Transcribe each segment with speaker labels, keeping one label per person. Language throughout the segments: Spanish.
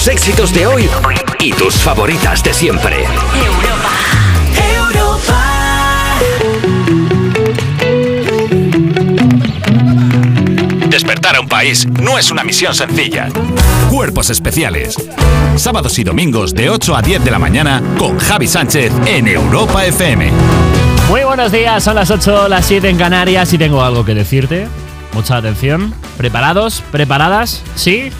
Speaker 1: tus éxitos de hoy y tus favoritas de siempre. Europa.
Speaker 2: Despertar a un país no es una misión sencilla. Cuerpos especiales. Sábados y domingos de 8 a 10 de la mañana con Javi Sánchez en Europa FM.
Speaker 3: Muy buenos días, son las 8, las 7 en Canarias y tengo algo que decirte. Mucha atención. ¿Preparados? ¿Preparadas? ¿Sí?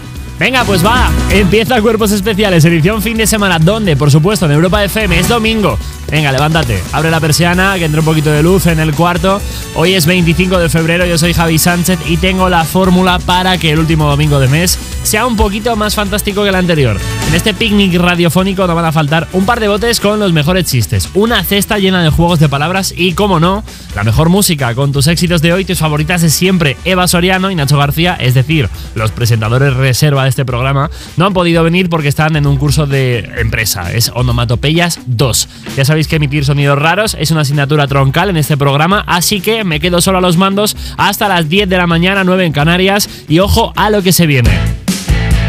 Speaker 3: Venga, pues va. Empieza Cuerpos Especiales, edición fin de semana. ¿Dónde? Por supuesto, en Europa FM. Es domingo. Venga, levántate. Abre la persiana, que entre un poquito de luz en el cuarto. Hoy es 25 de febrero, yo soy Javi Sánchez y tengo la fórmula para que el último domingo de mes sea un poquito más fantástico que el anterior. En este picnic radiofónico no van a faltar un par de botes con los mejores chistes, una cesta llena de juegos de palabras y, como no, la mejor música con tus éxitos de hoy, tus favoritas de siempre, Eva Soriano y Nacho García, es decir, los presentadores reserva de este programa, no han podido venir porque están en un curso de empresa, es Onomatopeyas 2. Ya sabéis que emitir sonidos raros es una asignatura troncal en este programa, así que me quedo solo a los mandos hasta las 10 de la mañana, 9 en Canarias, y ojo a lo que se viene.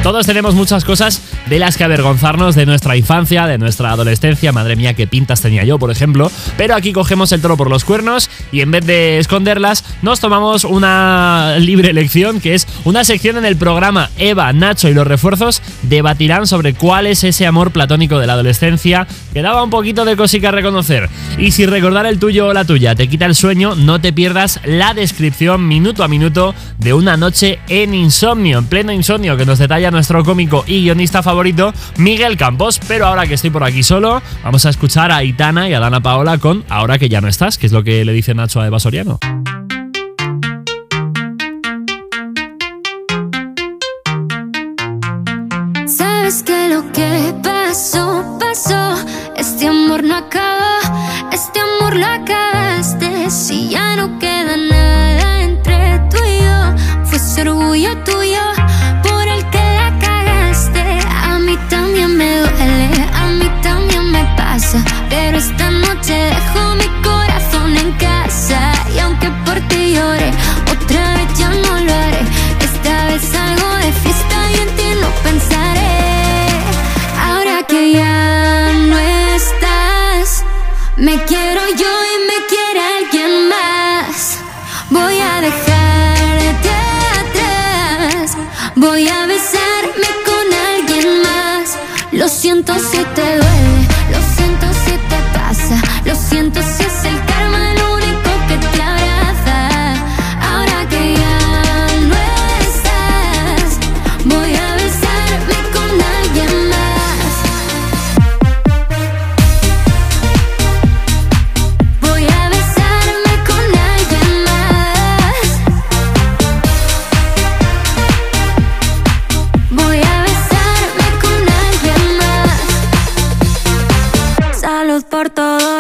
Speaker 3: Todos tenemos muchas cosas de las que avergonzarnos de nuestra infancia, de nuestra adolescencia. Madre mía, qué pintas tenía yo, por ejemplo. Pero aquí cogemos el toro por los cuernos y en vez de esconderlas, nos tomamos una libre elección, que es una sección en el programa Eva, Nacho y los refuerzos debatirán sobre cuál es ese amor platónico de la adolescencia que daba un poquito de cosica a reconocer. Y si recordar el tuyo o la tuya te quita el sueño, no te pierdas la descripción minuto a minuto de una noche en insomnio, en pleno insomnio, que nos detalla nuestro cómico y guionista favorito, Miguel Campos. Pero ahora que estoy por aquí solo, vamos a escuchar a Itana y a Dana Paola con Ahora que ya no estás, que es lo que le dice Nacho a Eva Soriano.
Speaker 4: Sabes que lo que pasó, pasó. Este amor no acaba, este amor lo acabaste. Si ya no queda nada entre tú y yo, fue ese orgullo tuyo Lo siento si te duele, lo siento si te pasa, lo siento si por todo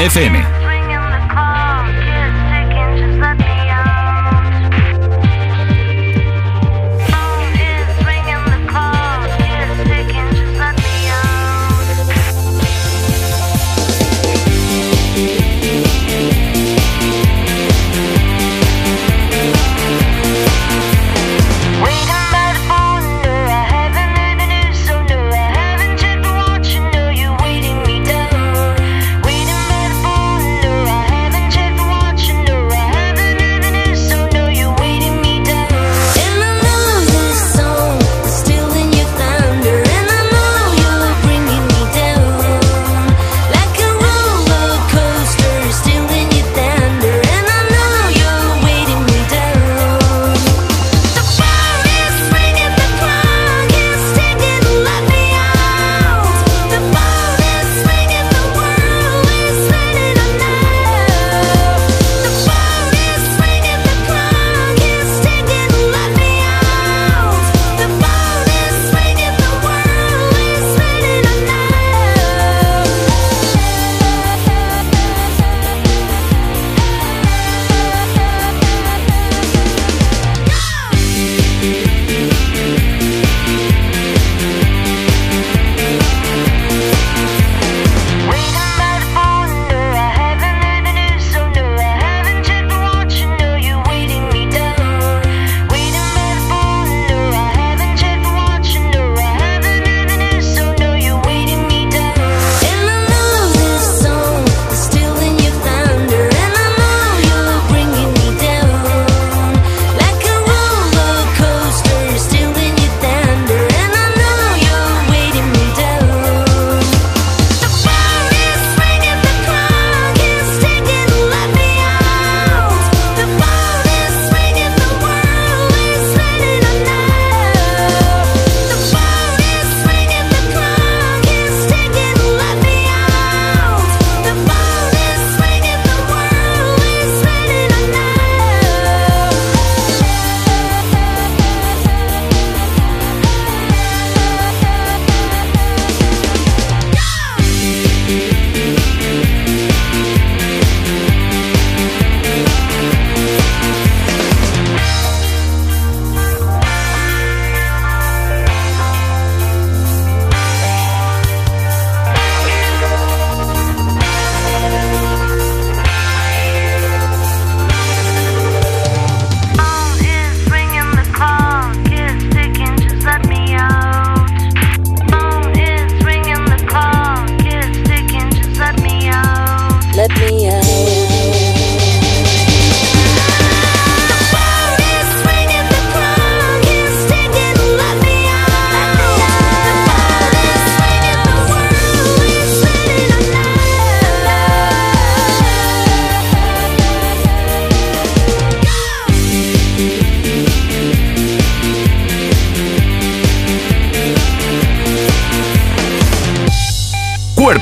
Speaker 2: FM.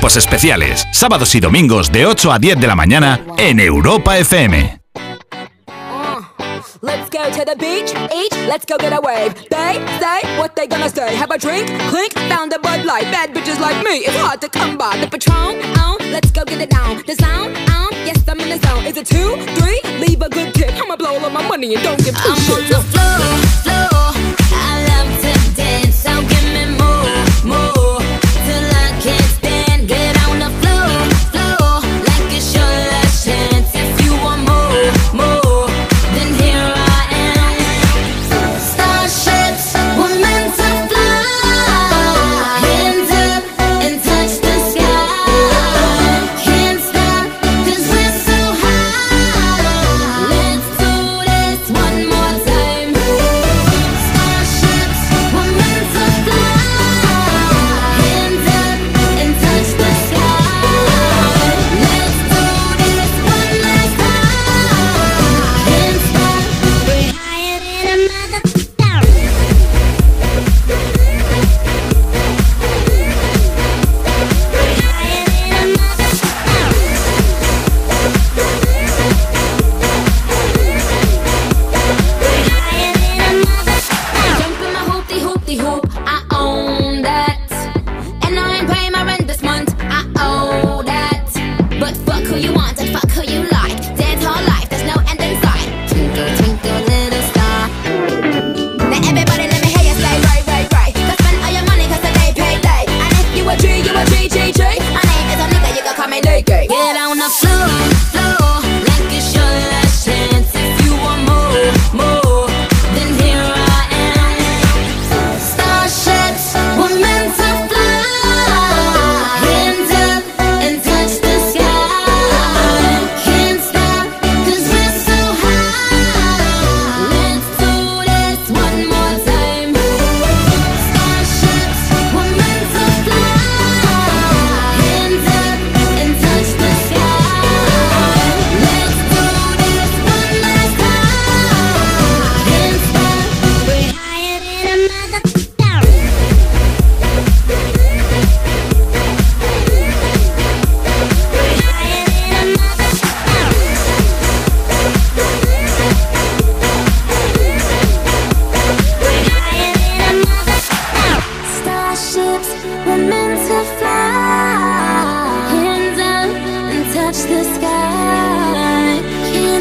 Speaker 2: Cuerpos especiales, sábados y domingos de 8 a 10 de la mañana en Europa FM.
Speaker 5: Let's go to the beach, each, let's go get a wave. They say what they gonna say. Have a drink, clink, found a Bud Light. Bad bitches like me, it's hard to come by. The Patron, on, let's go get it down. The sound, on, yes I'm in the zone. Is it two, three? Leave a good tip. I'ma blow all my money and don't give two
Speaker 6: I'm
Speaker 5: shits.
Speaker 6: on the floor, floor.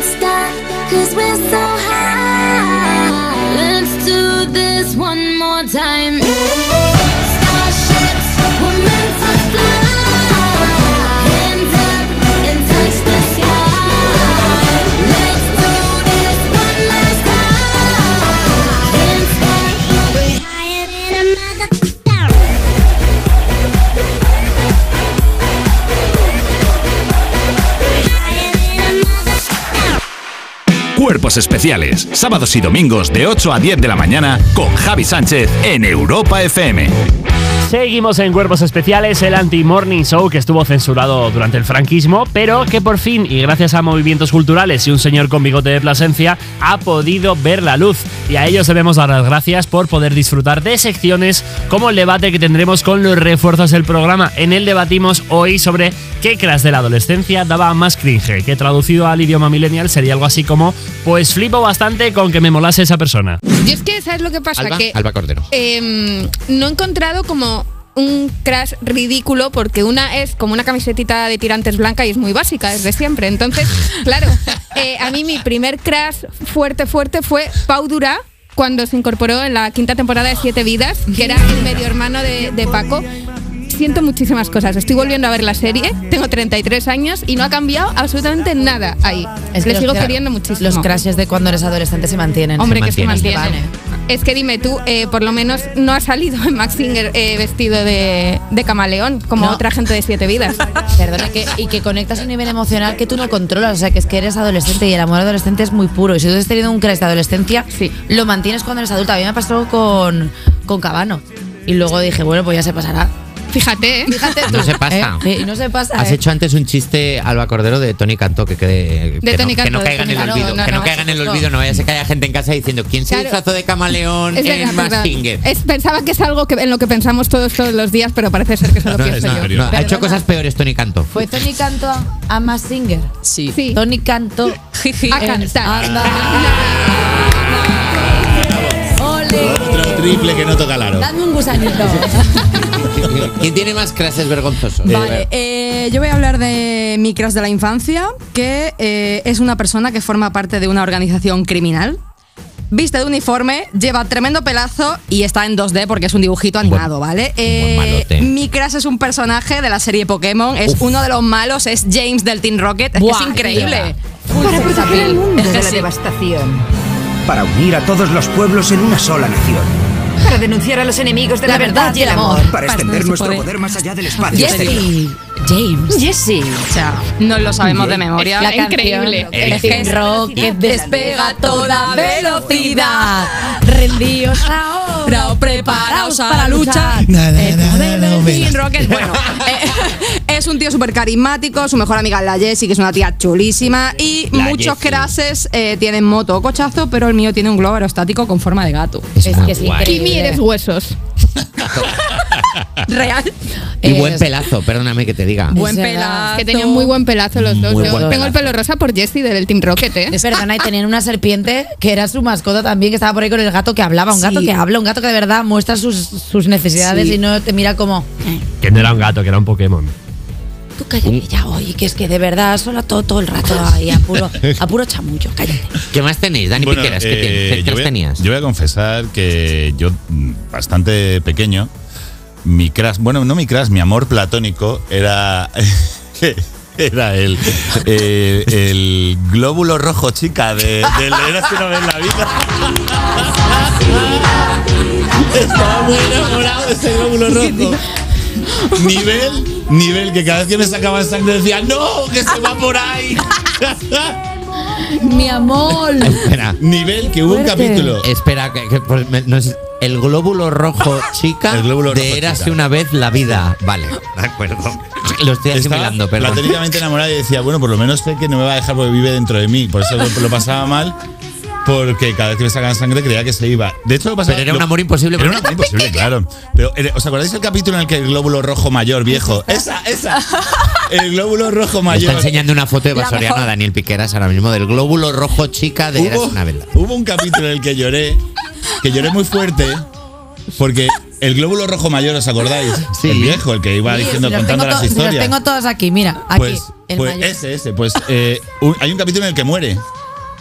Speaker 6: Stop, cause we're so high. Let's do this one more time.
Speaker 2: Cuerpos especiales, sábados y domingos de 8 a 10 de la mañana con Javi Sánchez en Europa FM.
Speaker 3: Seguimos en Cuerpos Especiales, el anti-morning show que estuvo censurado durante el franquismo, pero que por fin, y gracias a movimientos culturales y un señor con bigote de Plasencia, ha podido ver la luz. Y a ellos debemos dar las gracias por poder disfrutar de secciones como el debate que tendremos con los refuerzos del programa. En él debatimos hoy sobre qué crash de la adolescencia daba más cringe, que traducido al idioma millennial sería algo así como, pues flipo bastante con que me molase esa persona.
Speaker 7: Yo es que, ¿sabes lo que pasa?
Speaker 8: Alba,
Speaker 7: que
Speaker 8: Alba Cordero.
Speaker 7: em, no he encontrado como un crash ridículo porque una es como una camisetita de tirantes blanca y es muy básica, es de siempre. Entonces, claro, eh, a mí mi primer crash fuerte, fuerte fue Pau Durá cuando se incorporó en la quinta temporada de Siete Vidas, que era el medio hermano de, de Paco. Siento muchísimas cosas. Estoy volviendo a ver la serie, tengo 33 años y no ha cambiado absolutamente nada ahí.
Speaker 9: Es que
Speaker 7: Le sigo queriendo muchísimo.
Speaker 9: Los crashes de cuando eres adolescente se mantienen.
Speaker 7: Hombre, que se
Speaker 8: mantiene,
Speaker 7: mantiene. Es que dime tú, eh, por lo menos no ha salido en Max Singer eh, vestido de, de camaleón, como
Speaker 9: No.
Speaker 7: otra gente de siete vidas.
Speaker 9: Perdona, que, y que conectas a un nivel emocional que tú no controlas. O sea, que es que eres adolescente y el amor adolescente es muy puro. Y si tú has tenido un crash de adolescencia,
Speaker 7: Sí.
Speaker 9: lo mantienes cuando eres adulta. A mí me pasó con, con Cabano. Y luego dije, bueno, pues ya se pasará.
Speaker 7: Fíjate, ¿eh?
Speaker 9: Fíjate tú.
Speaker 8: No se pasa.
Speaker 9: ¿eh? No se pasa.
Speaker 8: Has
Speaker 9: ¿eh?
Speaker 8: hecho antes un chiste, Alba Cordero, de Tony Cantó, que, quede- que,
Speaker 7: Tony
Speaker 8: no, que no
Speaker 7: Cantó, de
Speaker 8: caiga en el
Speaker 7: Cantó.
Speaker 8: olvido.
Speaker 7: No,
Speaker 8: que no, caiga en el olvido, no vaya a ser que haya gente en casa diciendo ¿quién se
Speaker 7: Claro.
Speaker 8: disfrazó de camaleón
Speaker 7: Es
Speaker 8: en?
Speaker 7: Es- pensaba que es algo que, en lo que pensamos todos todos los días, pero parece ser que solo
Speaker 8: No,
Speaker 7: pienso
Speaker 8: no,
Speaker 7: yo.
Speaker 8: no, ha hecho cosas peores Tony Cantó.
Speaker 9: Fue Tony Canto a Mass Singer.
Speaker 10: Sí.
Speaker 7: Sí.
Speaker 9: Tony Canto
Speaker 7: A cantar.
Speaker 9: Anda. Ole.
Speaker 11: Triple que no toca el aro.
Speaker 9: Dame un gusanito.
Speaker 8: ¿Quién tiene más clases vergonzosos?
Speaker 10: Vale, eh, yo voy a hablar de mi crush de la infancia, que eh, es una persona que forma parte de una organización criminal. Viste de uniforme, lleva tremendo pelazo y está en 2D porque es un dibujito animado, ¿vale? Eh, mi crush es un personaje de la serie Pokémon, es uno de los malos, es James del Team Rocket, es, que es increíble.
Speaker 9: Para proteger el mundo
Speaker 12: de la devastación. Para unir a todos los pueblos en una sola nación.
Speaker 13: Para denunciar a los enemigos de la, verdad y el amor.
Speaker 12: Para extender nuestro
Speaker 10: poder.
Speaker 12: poder más allá del espacio exterior.
Speaker 9: Jesse James.
Speaker 13: Jesse.
Speaker 10: O sea, no lo sabemos de memoria.
Speaker 9: La
Speaker 7: Increíble.
Speaker 9: canción, El
Speaker 10: que
Speaker 9: Rocket despega a toda velocidad. Rendíos ahora o preparaos para
Speaker 10: Team Rocket, bueno, eh, es un tío súper carismático, su mejor amiga es la Jessie, que es una tía chulísima, y
Speaker 8: La
Speaker 10: muchos
Speaker 8: Jessie.
Speaker 10: crases eh, tienen moto o cochazo, pero el mío tiene un globo aerostático con forma de gato.
Speaker 9: Es que
Speaker 8: guay.
Speaker 9: Increíble.
Speaker 7: Eres huesos.
Speaker 10: Real.
Speaker 8: Y buen pelazo, perdóname que te diga.
Speaker 10: Buen
Speaker 9: verdad.
Speaker 10: pelazo.
Speaker 7: Que tenían muy buen pelazo los dos.
Speaker 8: Muy
Speaker 7: Yo
Speaker 8: buen
Speaker 7: tengo el pelo rosa por Jessie del Team Rocket, ¿eh?
Speaker 9: Es perdona, y tenían una serpiente que era su mascota también, que estaba por ahí con el gato que hablaba. Un gato que habla, un gato que de verdad muestra sus, sus necesidades
Speaker 10: Sí.
Speaker 9: y no te mira como.
Speaker 3: Que no era un gato, que era un Pokémon.
Speaker 9: Tú cállate ya, oye, que es que de verdad solo todo, todo el rato ahí a puro, a puro chamullo, cállate.
Speaker 8: ¿Qué más tenéis? Dani
Speaker 11: Bueno,
Speaker 8: Piqueras, ¿qué
Speaker 11: eh,
Speaker 8: tienes? ¿Qué
Speaker 11: yo,
Speaker 8: tres
Speaker 11: voy a,
Speaker 8: tenías?
Speaker 11: yo voy a confesar que yo, mm, bastante pequeño, mi crush, bueno, no mi crush, mi amor platónico era. Era el, eh, el glóbulo rojo chica de, del Eras una vez en la vida. Estaba muy enamorado de ese glóbulo rojo. Nivel, nivel que cada vez que me sacaba sangre decía, ¡No! ¡Que se va por ahí!
Speaker 9: Mi amor.
Speaker 8: Espera,
Speaker 11: nivel que hubo un capítulo.
Speaker 8: espera, que, que, pues, me- no es- el glóbulo rojo chica
Speaker 11: El glóbulo rojo
Speaker 8: de Érase
Speaker 11: chica.
Speaker 8: una vez la vida. Vale, de acuerdo. Lo estoy
Speaker 11: Estaba
Speaker 8: asimilando, perdón.
Speaker 11: platónicamente enamorada y decía, bueno, por lo menos sé que no me va a dejar porque vive dentro de mí. Por eso lo, lo pasaba mal, porque cada vez que me sacaban sangre creía que se iba. De hecho, lo pasaba.
Speaker 8: Pero era
Speaker 11: lo-
Speaker 8: un amor imposible.
Speaker 11: Era un amor imposible, claro. Pero, eh, ¿os acordáis del capítulo en el que el glóbulo rojo mayor, viejo? Esa, esa. El glóbulo rojo
Speaker 8: Me está
Speaker 11: mayor.
Speaker 8: enseñando una foto de Basoriano a Daniel Piqueras ahora mismo del glóbulo rojo chica de
Speaker 11: Hubo,
Speaker 8: una vez.
Speaker 11: hubo un capítulo en el que lloré, que lloré muy fuerte, porque el glóbulo rojo mayor, ¿os acordáis?
Speaker 8: Sí.
Speaker 11: El viejo, el que iba
Speaker 9: Sí,
Speaker 11: diciendo,
Speaker 9: si
Speaker 11: contando las
Speaker 9: si
Speaker 11: historias.
Speaker 9: Los tengo todos aquí, mira, aquí.
Speaker 11: Pues,
Speaker 9: el
Speaker 11: pues
Speaker 9: mayor.
Speaker 11: ese, ese. Pues eh, un- hay un capítulo en el que muere.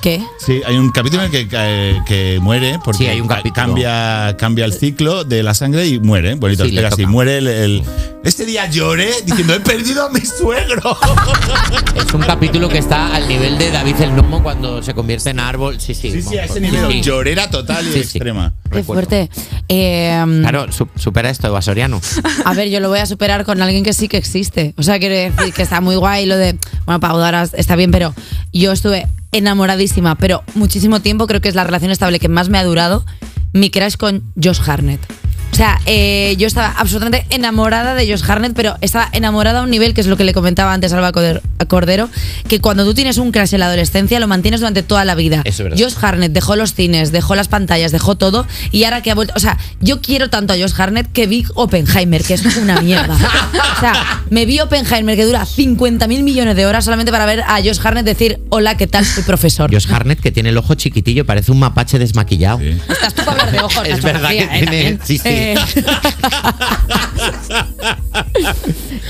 Speaker 9: ¿Qué?
Speaker 11: Sí, hay un capítulo en el que, que, que muere porque
Speaker 8: Sí, hay un
Speaker 11: ca-
Speaker 8: capítulo.
Speaker 11: cambia, cambia el ciclo de la sangre y muere. Bonito,
Speaker 8: Sí,
Speaker 11: así.
Speaker 8: toca.
Speaker 11: Muere el, el- Este día lloré diciendo, he perdido a mi suegro.
Speaker 8: Es un capítulo que está al nivel de David el Gnomo cuando se convierte en árbol. Sí, sí.
Speaker 11: sí, sí, a ese nivel.
Speaker 8: sí.
Speaker 11: Llorera total y
Speaker 8: Sí, sí.
Speaker 11: extrema.
Speaker 9: Qué
Speaker 8: Recuerdo.
Speaker 9: fuerte. Eh,
Speaker 8: Claro, su- supera esto, Basoriano.
Speaker 9: A ver, yo lo voy a superar con alguien que sí que existe. O sea, quiero decir que está muy guay lo de. Bueno, Udara está bien, pero yo estuve enamoradísima, pero muchísimo tiempo. Creo que es la relación estable que más me ha durado. Mi crush con Josh Harnett. O sea, eh, yo estaba absolutamente enamorada de Josh Harnett, pero estaba enamorada a un nivel que es lo que le comentaba antes a Alba Cordero, que cuando tú tienes un crush en la adolescencia lo mantienes durante toda la vida.
Speaker 8: Eso es verdad.
Speaker 9: Josh Harnett dejó los cines, dejó las pantallas, dejó todo y ahora que ha vuelto, o sea, yo quiero tanto a Josh Harnett que vi Oppenheimer, que es una mierda. O sea, me vi Oppenheimer que dura 50 mil millones de horas solamente para ver a Josh Harnett decir, hola, ¿qué tal? Soy profesor.
Speaker 8: Josh Harnett, que tiene el ojo chiquitillo, parece un mapache desmaquillado.
Speaker 11: Sí.
Speaker 9: Estás tú para hablar de ojos,
Speaker 8: Es verdad que
Speaker 9: ¿eh?
Speaker 8: tiene- sí, sí.
Speaker 9: Eh,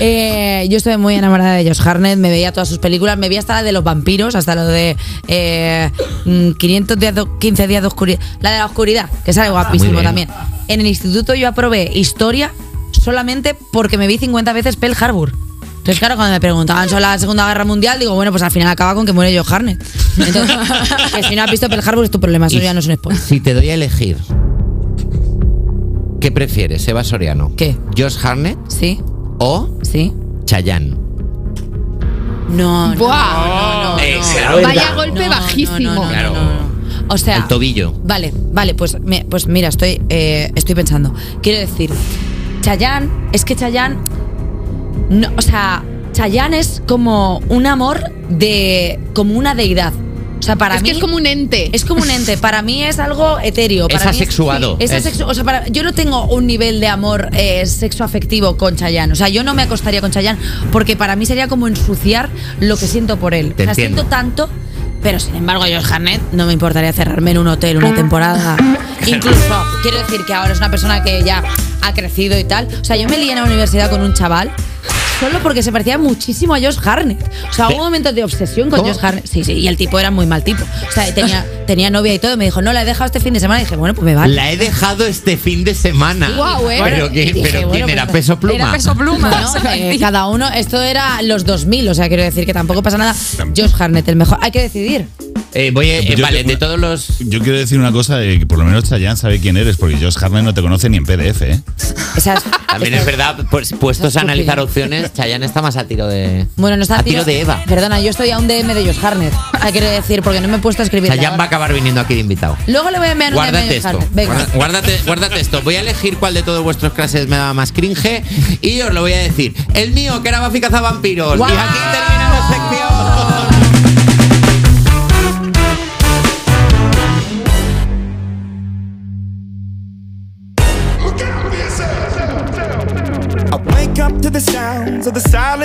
Speaker 9: eh, yo estuve muy enamorada de Josh Harnett, me veía todas sus películas, me vi hasta la de los vampiros, hasta lo de eh, mm, 500 días de- 15 días de oscuridad, la de la oscuridad, que sale guapísimo
Speaker 8: bien.
Speaker 9: también. En el instituto yo aprobé historia solamente porque me vi 50 veces Pearl Harbor. Entonces, claro, cuando me preguntaban sobre la Segunda Guerra Mundial, digo, bueno, pues al final acaba con que muere Josh Harnett. Entonces, que si no has visto Pearl Harbor es tu problema, eso ya no es un spoiler.
Speaker 8: Si te doy a elegir, ¿qué prefieres, Eva Soriano?
Speaker 9: ¿Qué?
Speaker 8: ¿Josh Harnett
Speaker 9: ¿Sí?
Speaker 8: o
Speaker 9: ¿Sí?
Speaker 8: Chayanne?
Speaker 9: No, no,
Speaker 7: ¡Buah!
Speaker 9: no, no,
Speaker 8: Eh,
Speaker 7: Vaya golpe
Speaker 9: No,
Speaker 7: bajísimo.
Speaker 9: no, no, no,
Speaker 8: Claro.
Speaker 9: no, no. O sea,
Speaker 8: El tobillo.
Speaker 9: Vale, vale, pues, me- pues mira, estoy, eh, estoy pensando. Quiero decir, Chayanne, es que Chayanne. No, o sea, Chayanne es como un amor de. como una deidad. O sea, para
Speaker 7: Es
Speaker 9: mí.
Speaker 7: que es como un ente.
Speaker 9: Es como un ente. Para mí es algo etéreo.
Speaker 8: Es
Speaker 9: Para mí
Speaker 8: asexuado.
Speaker 9: Es,
Speaker 8: Es-
Speaker 9: asexu- o sea, para- yo no tengo un nivel de amor eh, sexoafectivo con Chayanne. O sea, yo no me acostaría con Chayanne porque para mí sería como ensuciar lo que siento por él.
Speaker 8: Te
Speaker 9: o sea,
Speaker 8: entiendo.
Speaker 9: siento tanto. Pero sin embargo, Josh Harnett no me importaría cerrarme en un hotel una temporada. Incluso, quiero decir que ahora es una persona que ya ha crecido y tal. O sea, yo me lié en la universidad con un chaval solo porque se parecía muchísimo a Josh Harnett. O sea, hubo momentos de obsesión con
Speaker 8: ¿Cómo?
Speaker 9: Josh Harnett. Sí, sí, y el tipo era muy mal tipo. O sea, tenía, tenía novia y todo. y Me dijo, no, la he dejado este fin de semana. Y dije, bueno, pues me vale.
Speaker 8: La he dejado este fin de semana.
Speaker 7: Guau, ¿eh?
Speaker 8: Pero, ¿quién,
Speaker 9: Y dije,
Speaker 8: pero
Speaker 9: bueno,
Speaker 8: ¿quién era?
Speaker 9: pues,
Speaker 8: ¿Peso pluma?
Speaker 10: Era peso pluma. Parecía.
Speaker 9: eh, cada uno, esto era los 2000, o sea, quiero decir que tampoco pasa nada. Josh Harnett, el mejor. Hay que decidir.
Speaker 8: Eh, voy a- eh,
Speaker 11: Yo
Speaker 8: vale, de todos los.
Speaker 11: Yo quiero decir una cosa, eh, que por lo menos Chayanne sabe quién eres, porque Josh Harnett no te conoce ni en PDF, ¿eh?
Speaker 9: Esas-
Speaker 8: También
Speaker 9: esas-
Speaker 8: es verdad, pues, puestos a analizar opciones, Chayanne está más a tiro de.
Speaker 9: Bueno, no está
Speaker 8: a tiro de Eva.
Speaker 9: Perdona, yo estoy a un DM de Josh Harnett. Hay que decir, porque no me he puesto a escribir.
Speaker 8: Chayanne va a acabar viniendo aquí de invitado.
Speaker 9: Luego le voy a enviar un DM
Speaker 8: esto.
Speaker 9: Venga.
Speaker 8: Guárdate, guárdate esto. Voy a elegir cuál de todos vuestros clases me daba más cringe y os lo voy a decir. El mío, que era Buffy cazavampiros.
Speaker 9: ¡Guau!
Speaker 8: Y aquí termina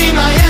Speaker 14: be my enemy.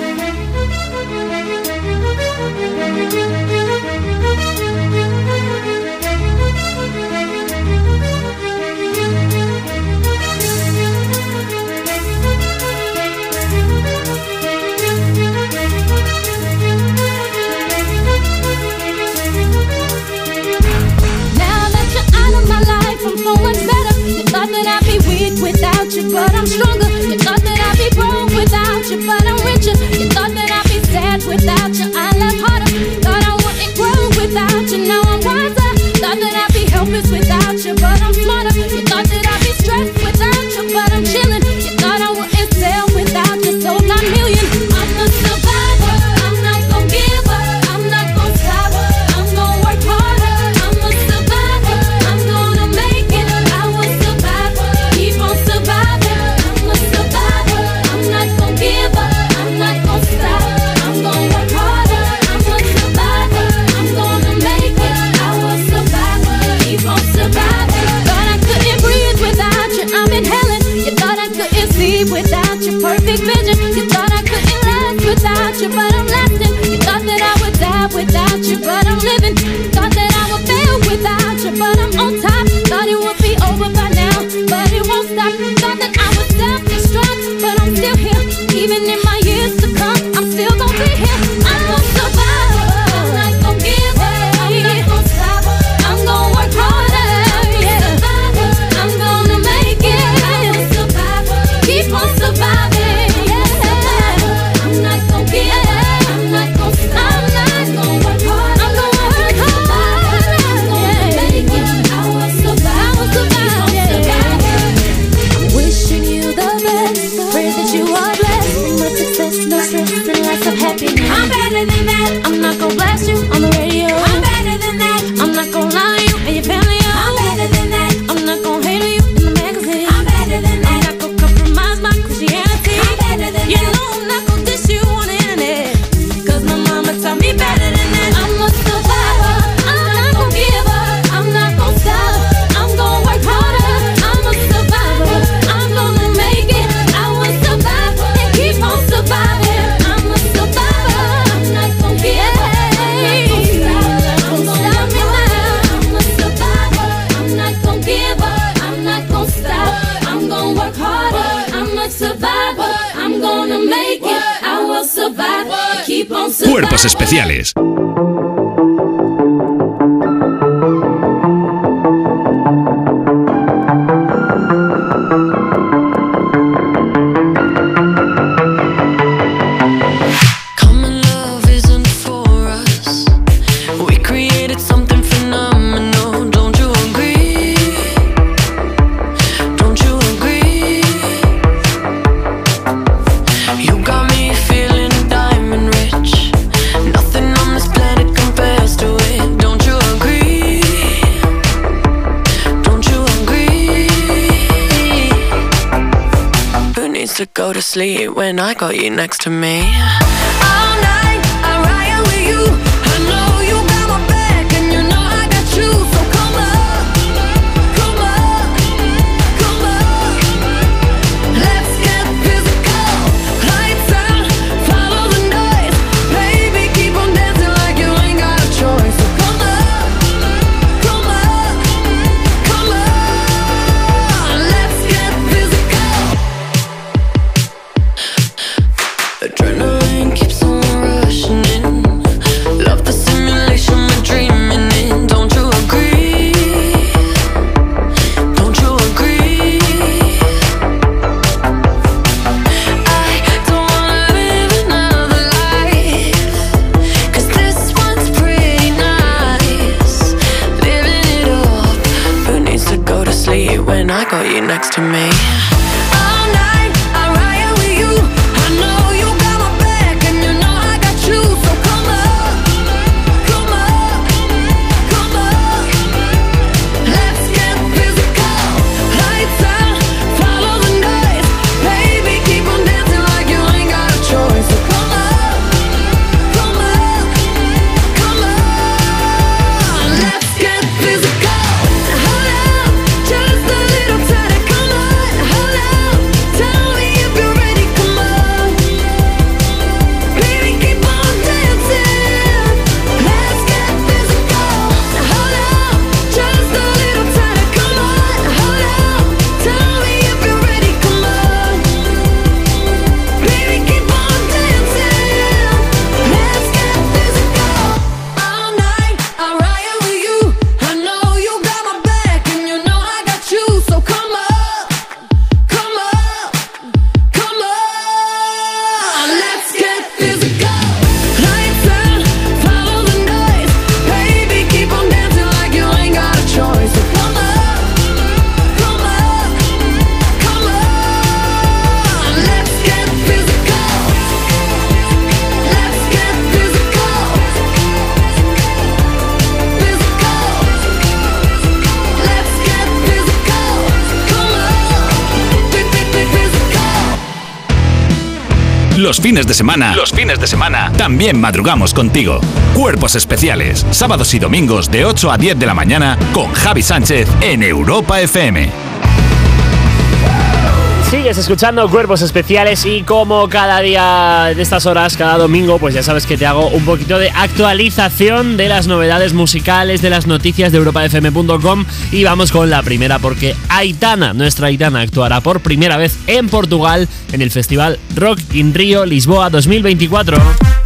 Speaker 15: Got you next to me?
Speaker 2: De semana, los fines de semana, también madrugamos contigo. Cuerpos especiales, sábados y domingos de 8 a 10 de la mañana con Javi Sánchez en Europa FM.
Speaker 3: Sigues escuchando Cuerpos Especiales y como cada día de estas horas, cada domingo, pues ya sabes que te hago un poquito de actualización de las novedades musicales, de las noticias de europafm.com y vamos con la primera porque Aitana, nuestra Aitana, actuará por primera vez en Portugal en el festival Rock in Rio Lisboa 2024.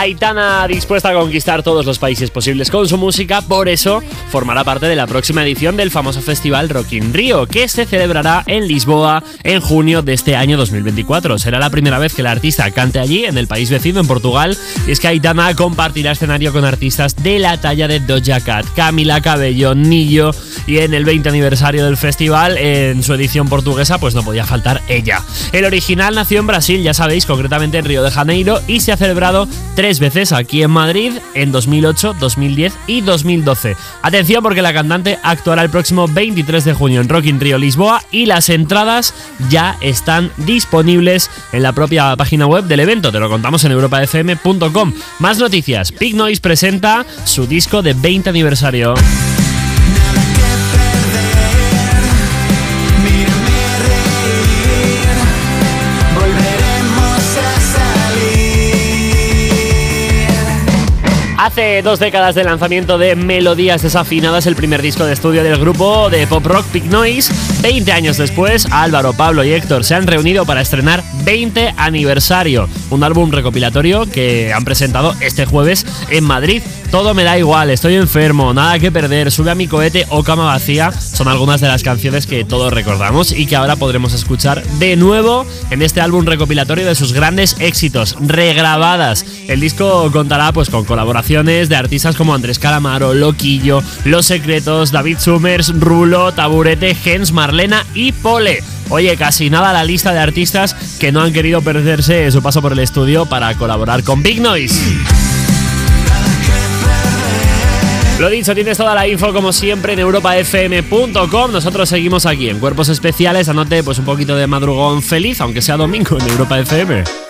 Speaker 3: Aitana dispuesta a conquistar todos los países posibles con su música, por eso formará parte de la próxima edición del famoso festival Rock in Rio, que se celebrará en Lisboa en junio de este año 2024. Será la primera vez que la artista cante allí, en el país vecino, en Portugal, y es que Aitana compartirá escenario con artistas de la talla de Doja Cat, Camila Cabello, Nillo, y en el 20 aniversario del festival, en su edición portuguesa, pues no podía faltar ella. El original nació en Brasil, ya sabéis, concretamente en Río de Janeiro, y se ha celebrado tres veces aquí en Madrid en 2008, 2010 y 2012. Atención porque la cantante actuará el próximo 23 de junio en Rock in Rio Lisboa y las entradas ya están disponibles en la propia página web del evento. Te lo contamos en europafm.com. Más noticias. Big Noise presenta su disco de 20 aniversario. Hace dos décadas del lanzamiento de Melodías Desafinadas, el primer disco de estudio del grupo de pop rock Big Noise, 20 años después, Álvaro, Pablo y Héctor se han reunido para estrenar 20 aniversario, un álbum recopilatorio que han presentado este jueves en Madrid. Todo me da igual, estoy enfermo, nada que perder, sube a mi cohete o cama vacía, son algunas de las canciones que todos recordamos y que ahora podremos escuchar de nuevo en este álbum recopilatorio de sus grandes éxitos, regrabadas. El disco contará pues con colaboraciones de artistas como Andrés Calamaro, Loquillo, Los Secretos, David Summers, Rulo, Taburete, Gens, Marlena y Pole. Oye, casi nada la lista de artistas que no han querido perderse su paso por el estudio para colaborar con Big Noise. Lo dicho, tienes toda la info como siempre en europafm.com. Nosotros seguimos aquí en Cuerpos Especiales. Anote pues un poquito de madrugón feliz, aunque sea domingo en Europa FM.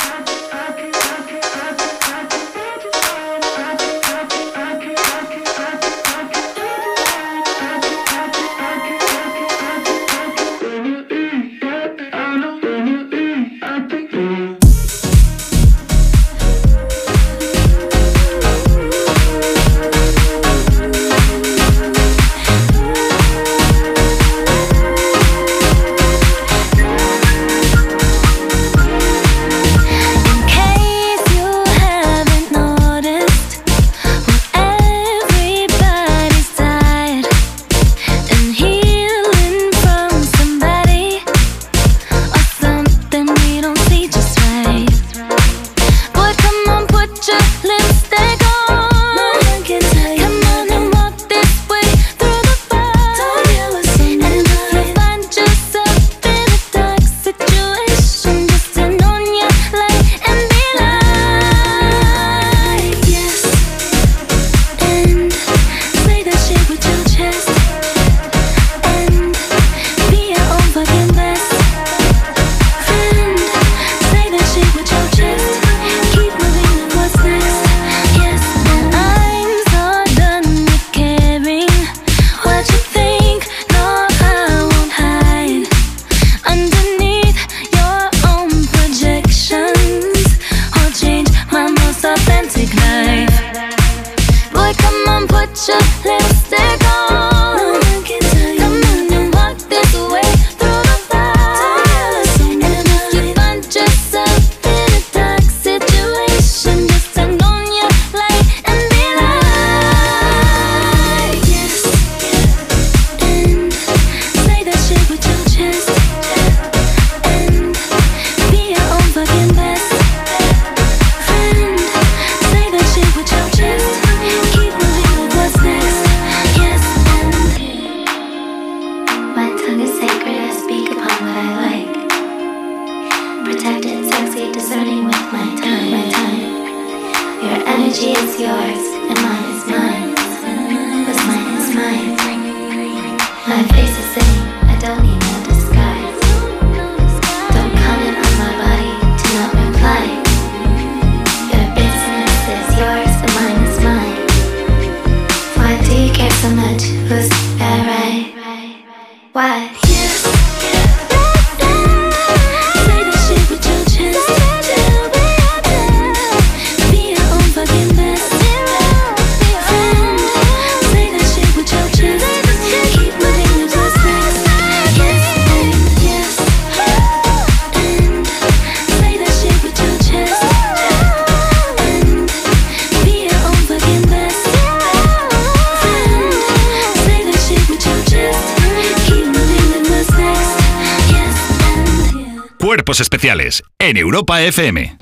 Speaker 2: Cuerpos especiales en Europa FM.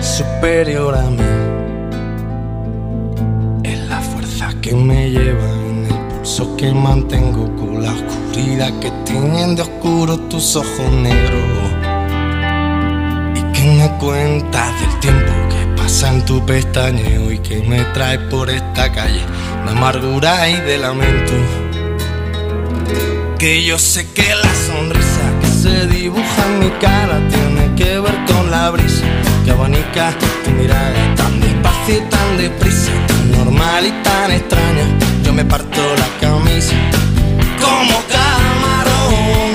Speaker 16: superior a mí. Es la fuerza que me lleva en el pulso que mantengo con la oscuridad que tienen de oscuro tus ojos negros. Y que me cuentas del tiempo que pasa en tu pestañeo y que me trae por esta calle de amargura y de lamento. Que yo sé que la sonrisa que se dibuja en mi cara tiene que ver con la brisa que abanica tu mirada tan despacio y tan deprisa, tan normal y tan extraña. Yo me parto la camisa como camarón.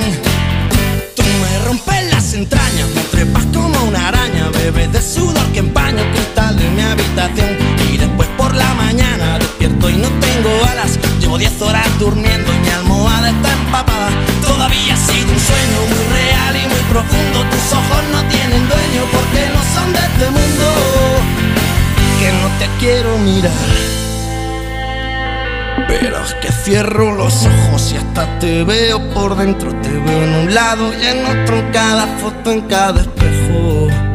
Speaker 16: Tú me rompes las entrañas, me trepas como una araña, bebes de sudor que empaña el cristal de mi habitación. Y después por la mañana despierto y no tengo alas, llevo 10 horas durmiendo y ciudad está empapada. Todavía ha sido un sueño muy real y muy profundo. Tus ojos no tienen dueño porque no son de este mundo. Que no te quiero mirar. Pero es que cierro los ojos y hasta te veo por dentro. Te veo en un lado y en otro, en cada foto, en cada espejo.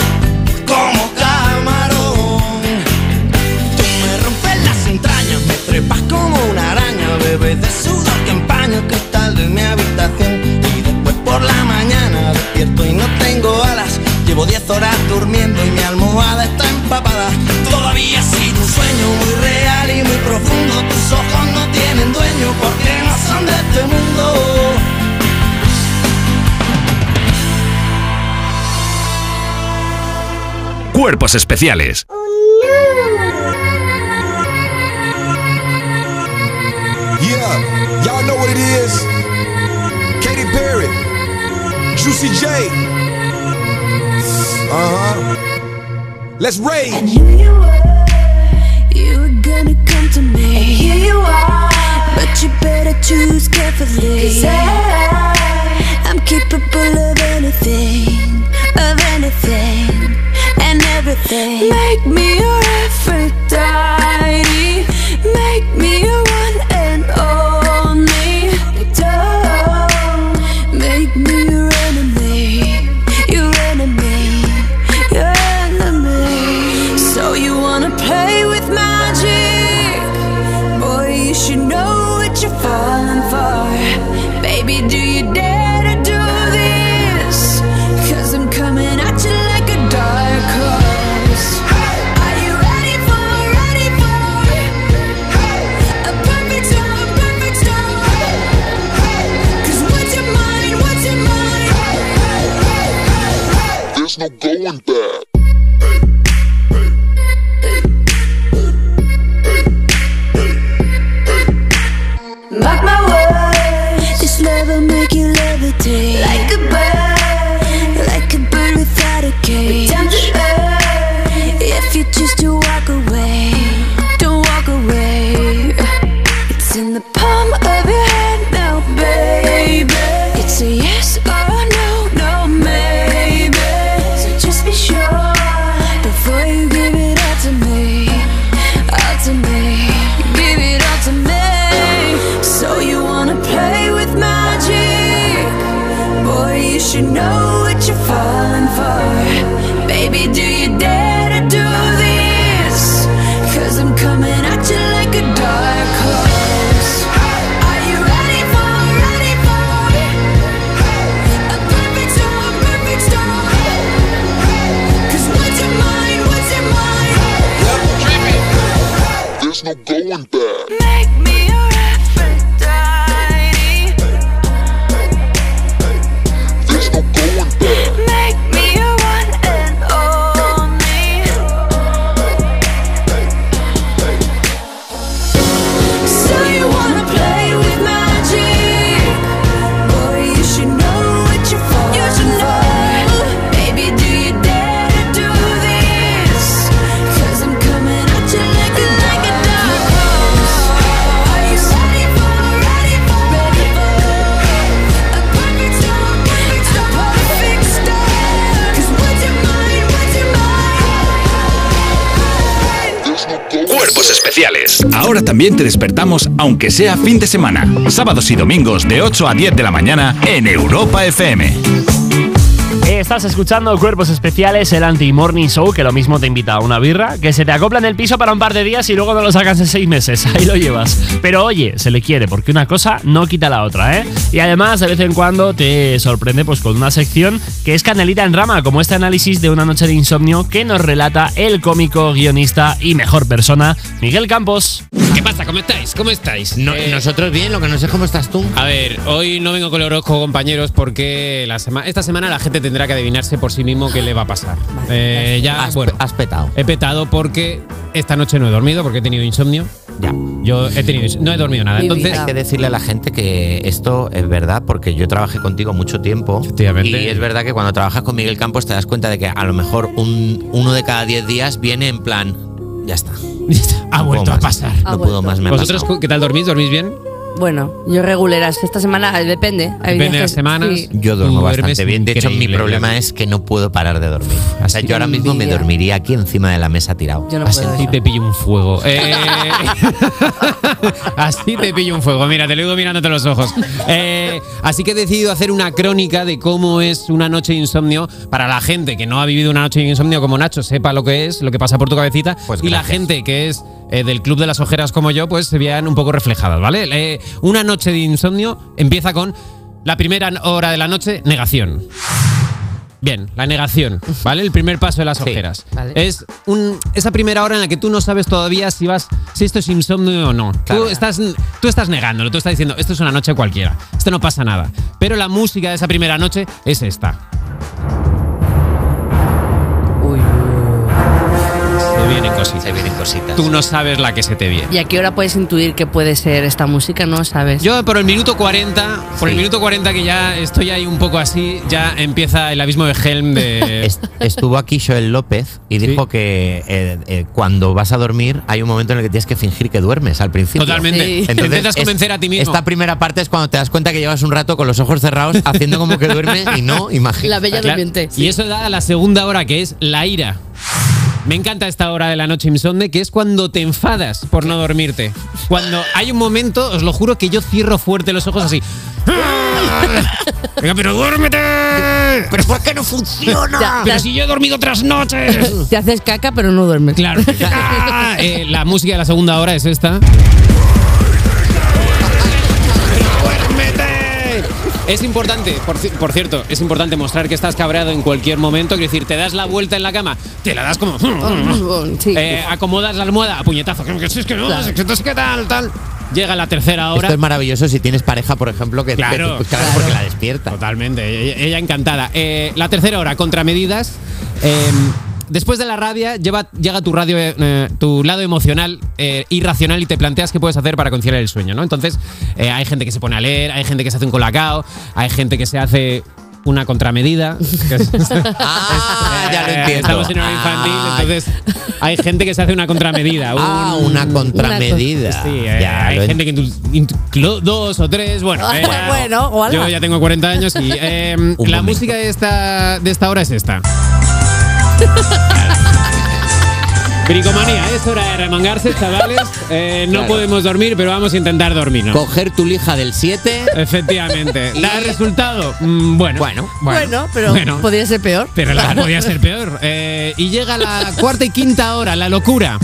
Speaker 16: sudor que empaña el cristal de mi habitación. Y después por la mañana despierto y no tengo alas. Llevo 10 horas durmiendo y mi almohada está empapada. Todavía ha sido un sueño muy real y muy profundo. Tus ojos no tienen dueño porque no son de este mundo.
Speaker 2: Cuerpos especiales.
Speaker 17: Y'all know what it is. Katy Perry, Juicy J. Uh huh. Let's rage.
Speaker 6: You were gonna come to me. And here you are. But you better choose carefully. Cause I, I'm capable of anything, of anything, and everything. Make me your Aphrodite. Make me your
Speaker 18: no going back.
Speaker 6: Mark my words, this love will make you levitate like
Speaker 2: Ahora también te despertamos, aunque sea fin de semana. Sábados y domingos de 8 a 10 de la mañana en Europa FM.
Speaker 3: Estás escuchando Cuerpos Especiales, el anti-morning show, que lo mismo te invita a una birra, que se te acopla en el piso para un par de días y luego no lo sacas en seis meses. Ahí lo llevas. Pero oye, se le quiere, porque una cosa no quita la otra, ¿eh? Y además, de vez en cuando te sorprende pues con una sección que es canelita en rama, como este análisis de una noche de insomnio que nos relata el cómico, guionista y mejor persona, Miguel Campos.
Speaker 8: ¿Qué pasa? ¿Cómo estáis? ¿Cómo estáis? No- nosotros bien, lo que no sé es cómo estás tú.
Speaker 19: A ver, hoy no vengo con el horóscopo, compañeros, porque la sema- esta semana la gente tendrá que adivinarse por sí mismo qué le va a pasar. Eh, ya,
Speaker 8: Has-
Speaker 19: bueno,
Speaker 8: has petado.
Speaker 19: He petado porque esta noche no he dormido, porque he tenido insomnio. Yo he tenido, no he dormido nada. Entonces,
Speaker 8: hay que decirle a la gente que esto es verdad porque yo trabajé contigo mucho tiempo y es verdad que cuando trabajas con Miguel Campos te das cuenta de que a lo mejor un, uno de cada diez días viene en plan ya está.
Speaker 19: Ha vuelto a pasar.
Speaker 8: No puedo más, me ha
Speaker 19: ¿Vosotros
Speaker 8: pasado.
Speaker 19: qué tal dormís? ¿Dormís bien?
Speaker 20: Bueno, yo reguleras. Esta semana eh, depende. Hay
Speaker 19: Depende
Speaker 20: días
Speaker 19: de
Speaker 20: que-
Speaker 19: las semanas.
Speaker 20: sí.
Speaker 8: Yo duermo
Speaker 19: Tú duermes
Speaker 8: bastante bien. De hecho, mi
Speaker 19: increíble,
Speaker 8: problema es que no puedo parar de dormir. O sea, yo ahora mismo me
Speaker 20: envidia.
Speaker 8: dormiría aquí encima de la mesa tirado.
Speaker 20: Yo no
Speaker 8: Así.
Speaker 20: puedo
Speaker 19: Así te pillo un fuego. Eh, así te pillo un fuego. Mira, te lo digo mirándote los ojos. Eh, así que he decidido hacer una crónica de cómo es una noche de insomnio para la gente que no ha vivido una noche de insomnio como Nacho, sepa lo que es, lo que pasa por tu cabecita. y la
Speaker 8: gracias.
Speaker 19: gente que es eh, del club de las ojeras como yo, pues se vean un poco reflejadas, ¿vale? Eh, una noche de insomnio empieza con la primera hora de la noche, negación. Bien, la negación, ¿vale? El primer paso de las ojeras.
Speaker 20: vale.
Speaker 19: Es un, esa primera hora en la que tú no sabes todavía si vas si esto es insomnio o no. Tú, estás, tú estás negándolo, tú estás diciendo, esto es una noche cualquiera, esto no pasa nada. Pero la música de esa primera noche es esta. Vienen cositas.
Speaker 8: Se vienen cositas.
Speaker 19: Tú no sabes la que se te viene.
Speaker 20: ¿Y a qué hora puedes intuir que puede ser esta música? No sabes.
Speaker 19: Yo por el minuto 40, por el minuto 40 que ya estoy ahí un poco así, ya empieza el abismo de Helm de...
Speaker 8: Est- Estuvo aquí Joel López y dijo que eh, eh, cuando vas a dormir hay un momento en el que tienes que fingir que duermes al principio.
Speaker 19: Totalmente. Sí. Te intentas convencer a ti mismo.
Speaker 8: Esta primera parte es cuando te das cuenta que llevas un rato con los ojos cerrados haciendo como que duermes y no, imagina.
Speaker 19: Claro. Y eso da a la segunda hora, que es la ira. Me encanta esta hora de la noche insomne, que es cuando te enfadas por no dormirte. Cuando hay un momento, os lo juro, que yo cierro fuerte los ojos así. Venga, pero duérmete.
Speaker 8: ¿Pero por qué no funciona?
Speaker 19: Pero si yo he dormido otras noches.
Speaker 20: Te haces caca, pero no duermes.
Speaker 19: Claro. Ah, eh, la música de la segunda hora es esta. Es importante, por, ci- por cierto, es importante mostrar que estás cabreado en cualquier momento. Quiero decir, te das la vuelta en la cama, te la das como. Eh, acomodas la almohada a puñetazo. Que es que no,
Speaker 8: Claro.
Speaker 19: es que entonces, ¿qué tal? tal. Llega la tercera hora.
Speaker 8: Esto es maravilloso si tienes pareja, por ejemplo, que
Speaker 19: Claro.
Speaker 8: que- claro, porque la despierta.
Speaker 19: Totalmente, ella, ella encantada. Eh, la tercera hora, contramedidas. Eh, después de la rabia, lleva, llega tu, radio, eh, tu lado emocional, eh, irracional, y te planteas qué puedes hacer para conciliar el sueño, ¿no? Entonces, eh, hay gente que se pone a leer, hay gente que se hace un colacao, hay gente que se hace una contramedida.
Speaker 8: Ah, ya lo
Speaker 19: Eh,
Speaker 8: entiendo.
Speaker 19: Estamos en hora infantil,
Speaker 8: Ah.
Speaker 19: entonces hay gente que se hace una contramedida.
Speaker 8: Ah,
Speaker 19: un-
Speaker 8: una contramedida.
Speaker 19: Sí, eh,
Speaker 8: Ya,
Speaker 19: hay gente que dos o tres, bueno.
Speaker 20: Ah,
Speaker 19: eh,
Speaker 20: bueno, o algo.
Speaker 19: yo ya tengo 40 años y eh, la
Speaker 8: momento.
Speaker 19: música de esta, de esta hora es esta. Bricomanía, es hora de remangarse, chavales. Eh, no
Speaker 8: Claro.
Speaker 19: podemos dormir, pero vamos a intentar dormir. ¿no?
Speaker 8: Coger tu lija del 7.
Speaker 19: Efectivamente. ¿Da resultado? Mm, bueno.
Speaker 8: Bueno.
Speaker 20: Bueno, pero
Speaker 19: Bueno.
Speaker 20: podría ser peor.
Speaker 19: Pero la podía ser peor. Eh, y llega la cuarta y quinta hora, la locura.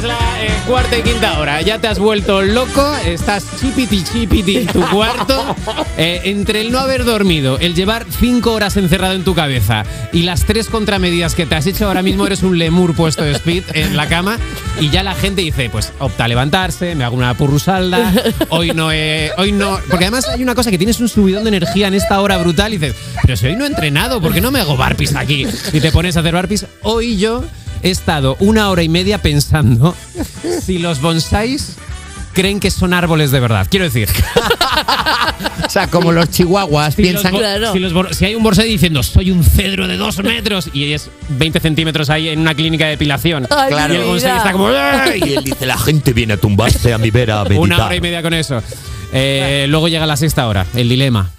Speaker 19: Es la eh, cuarta y quinta hora. Ya te has vuelto loco, estás chipiti chipiti en tu cuarto. Eh, entre el no haber dormido, el llevar cinco horas encerrado en tu cabeza y las tres contramedidas que te has hecho ahora mismo, eres un lemur puesto de speed en la cama. Y ya la gente dice, pues opta a levantarse, me hago una purrusalda, hoy no he- hoy no. Porque además hay una cosa que tienes un subidón de energía en esta hora brutal y dices, pero si hoy no he entrenado, ¿por qué no me hago barpees aquí? Y te pones a hacer barpees. Hoy yo he estado una hora y media pensando si los bonsáis creen que son árboles de verdad. Quiero decir,
Speaker 8: O sea, como los chihuahuas
Speaker 19: si,
Speaker 8: piensan
Speaker 19: los bo- si, los bor- si hay un bonsai diciendo soy un cedro de dos metros y es 20 centímetros ahí en una clínica de depilación
Speaker 20: Ay,
Speaker 8: Claro.
Speaker 19: y el bonsai está como "Ay".
Speaker 8: Y él dice, la gente viene a tumbarse a mi vera a meditar.
Speaker 19: Una hora y media con eso. Eh, luego llega la sexta hora, el dilema.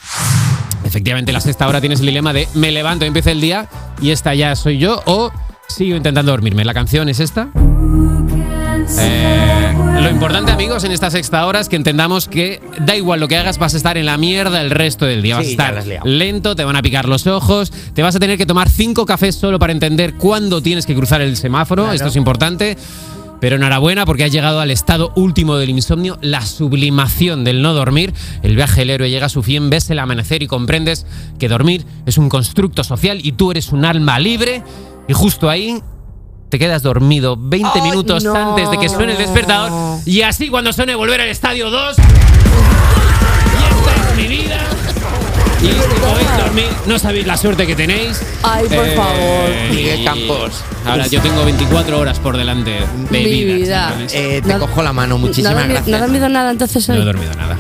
Speaker 19: Efectivamente, la sexta hora tienes el dilema de me levanto y empieza el día y esta ya soy yo o sigo intentando dormirme. La canción es esta. Eh, lo importante, amigos, en esta sexta hora es que entendamos que da igual lo que hagas, vas a estar en la mierda el resto del día. Vas
Speaker 8: Sí,
Speaker 19: a estar lento, te van a picar los ojos, te vas a tener que tomar cinco cafés solo para entender cuándo tienes que cruzar el semáforo. Esto es importante. Pero enhorabuena porque has llegado al estado último del insomnio, la sublimación del no dormir. El viaje del héroe llega a su fin, ves el amanecer y comprendes que dormir es un constructo social y tú eres un alma libre. Y justo ahí te quedas dormido 20
Speaker 20: Ay,
Speaker 19: minutos
Speaker 20: no.
Speaker 19: antes de que suene el despertador. Y así cuando suene volver al estadio 2. Y esta es mi vida. Y podéis dormir, no sabéis la suerte que tenéis.
Speaker 20: Ay, por
Speaker 19: Eh,
Speaker 20: favor.
Speaker 8: Miguel, Campos.
Speaker 6: Ahora yo tengo 24 horas por delante de
Speaker 20: Mi
Speaker 6: vida.
Speaker 20: vida.
Speaker 8: Eh, te
Speaker 20: No-
Speaker 8: cojo la mano, muchísimas
Speaker 20: ¿No
Speaker 8: gracias.
Speaker 20: ¿No ha dormido nada entonces hoy?
Speaker 6: No he dormido nada.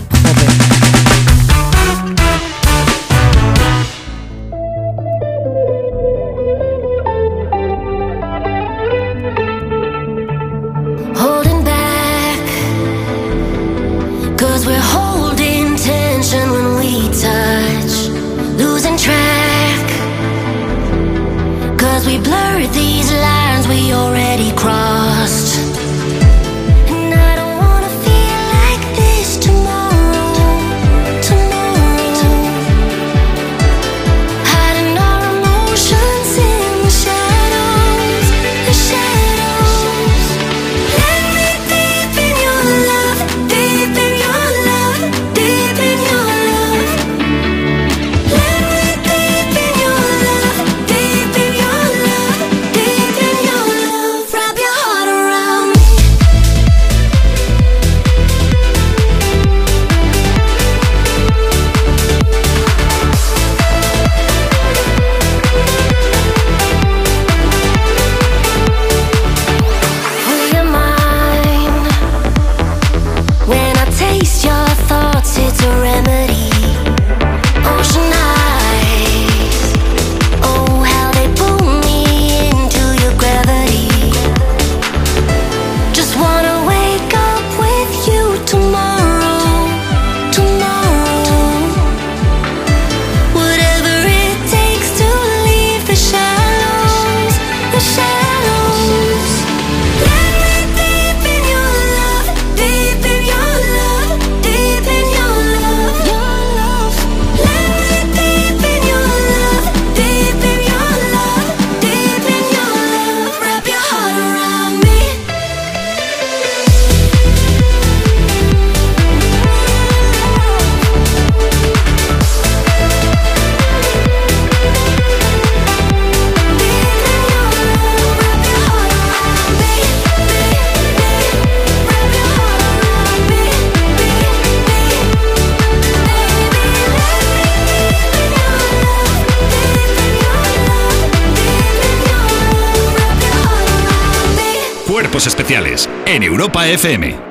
Speaker 15: Europa FM.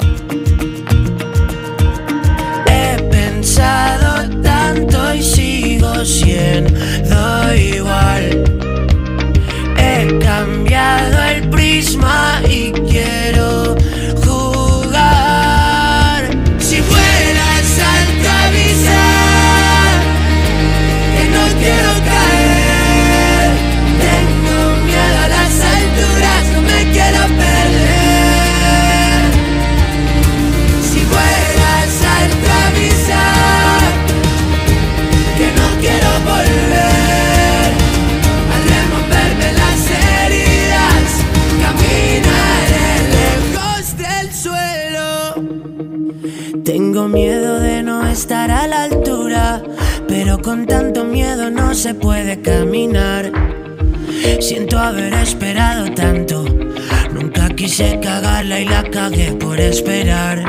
Speaker 21: Sigo siendo igual. He cambiado el prisma y quiero con tanto miedo no se puede caminar. Siento haber esperado tanto, nunca quise cagarla y la cagué por esperar.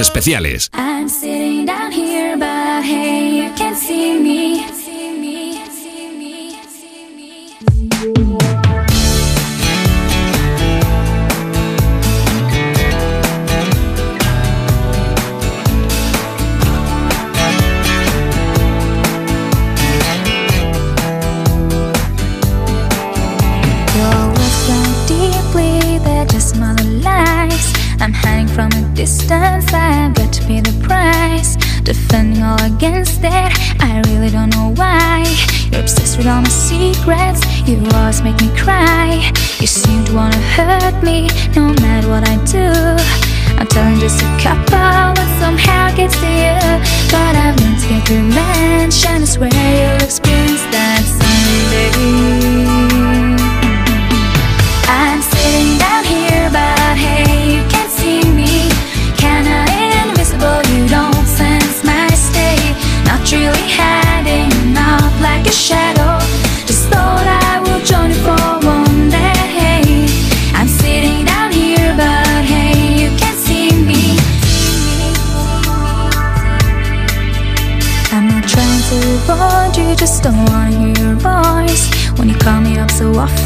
Speaker 2: Especiales.
Speaker 22: Secrets, you always make me cry. You seem to wanna hurt me, no matter what I do. I'm telling just a couple, but somehow gets to you. But I've learned to get revenge, and I swear you'll experience that someday.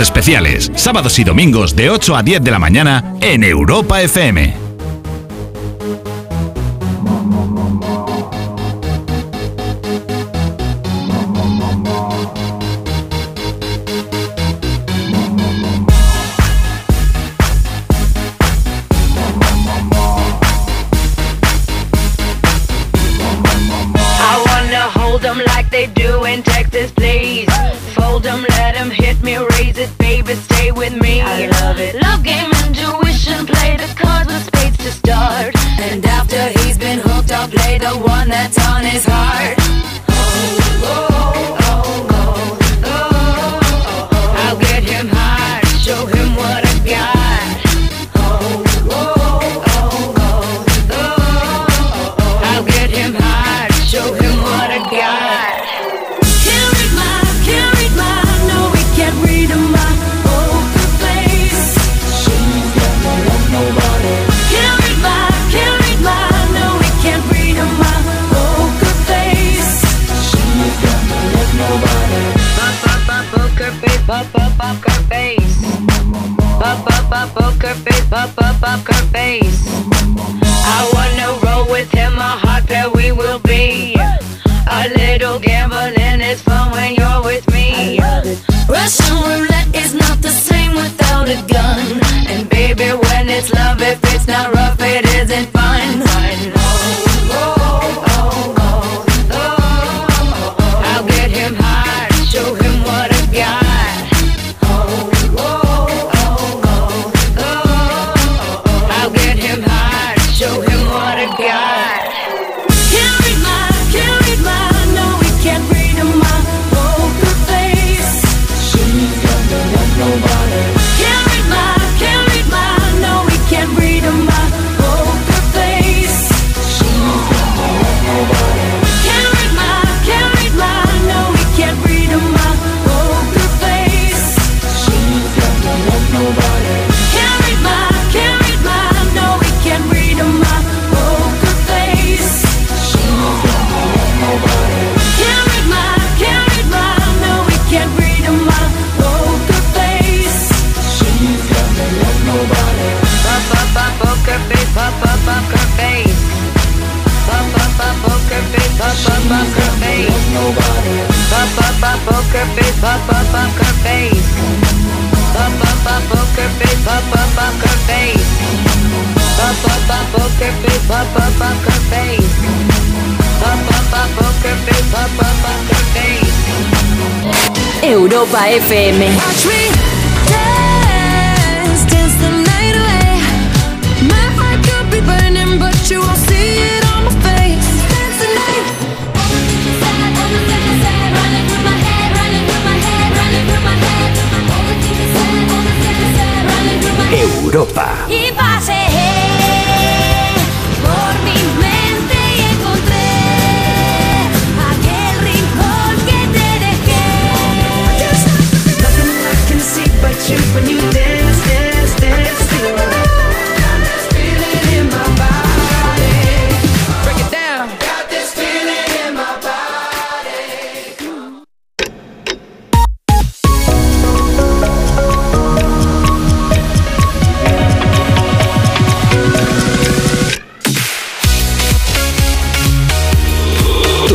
Speaker 23: Especiales, sábados y domingos de 8 a 10 de la mañana en Europa FM.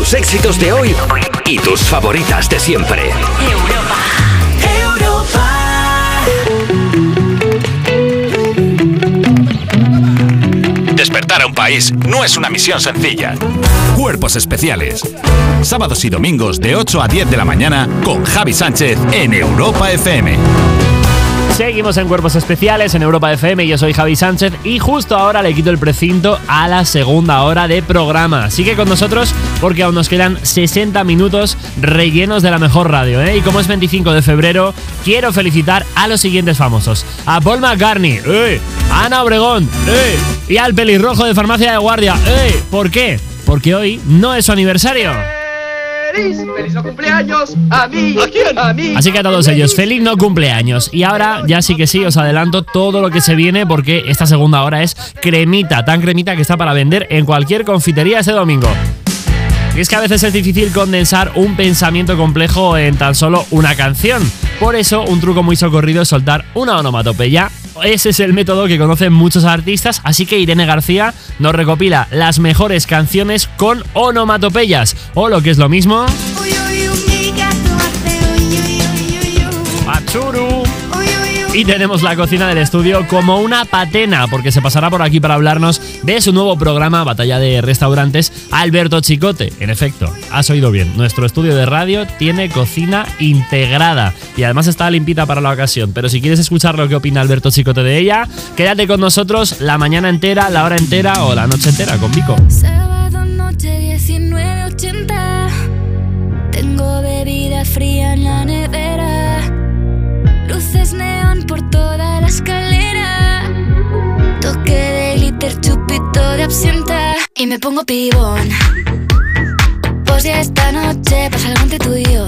Speaker 1: Tus éxitos de hoy y tus favoritas de siempre.
Speaker 23: Despertar a un país no es una misión sencilla. Cuerpos especiales. Sábados y domingos de 8 a 10 de la mañana con Javi Sánchez en Europa FM.
Speaker 3: Seguimos en Cuerpos Especiales en Europa FM. Yo soy Javi Sánchez y justo ahora le quito el precinto a la segunda hora de programa. Sigue con nosotros porque aún nos quedan 60 minutos rellenos de la mejor radio. ¿eh? Y como es 25 de febrero, quiero felicitar a los siguientes famosos: a Paul McCartney, ¡eh! a Ana Obregón ¡eh! y al pelirrojo de Farmacia de Guardia. ¡eh! ¿Por qué? Porque hoy no es su aniversario.
Speaker 24: ¡Feliz! ¡Feliz no cumpleaños! ¡A mí! ¿A quién? ¡A mí!
Speaker 3: Así que a todos ellos, feliz no cumpleaños. Y ahora ya sí que sí, os adelanto todo lo que se viene porque esta segunda hora es cremita, tan cremita que está para vender en cualquier confitería ese domingo. Y es que a veces es difícil condensar un pensamiento complejo en tan solo una canción. Por eso, un truco muy socorrido es soltar una onomatopeya. Ese es el método que conocen muchos artistas, así que Irene García nos recopila las mejores canciones con onomatopeyas. O lo que es lo mismo. Achuru. Y tenemos la cocina del estudio como una patena, porque se pasará por aquí para hablarnos de su nuevo programa Batalla de Restaurantes, Alberto Chicote. En efecto, has oído bien, nuestro estudio de radio tiene cocina integrada y además está limpita para la ocasión. Pero si quieres escuchar lo que opina Alberto Chicote de ella, quédate con nosotros la mañana entera, la hora entera o la noche entera con Vico.
Speaker 4: Sábado noche 19.80 Tengo bebida fría en la nevera escalera. Toque de glitter, chupito de absenta. Y me pongo pibón. Pues ya esta noche pasa algo entre tú y yo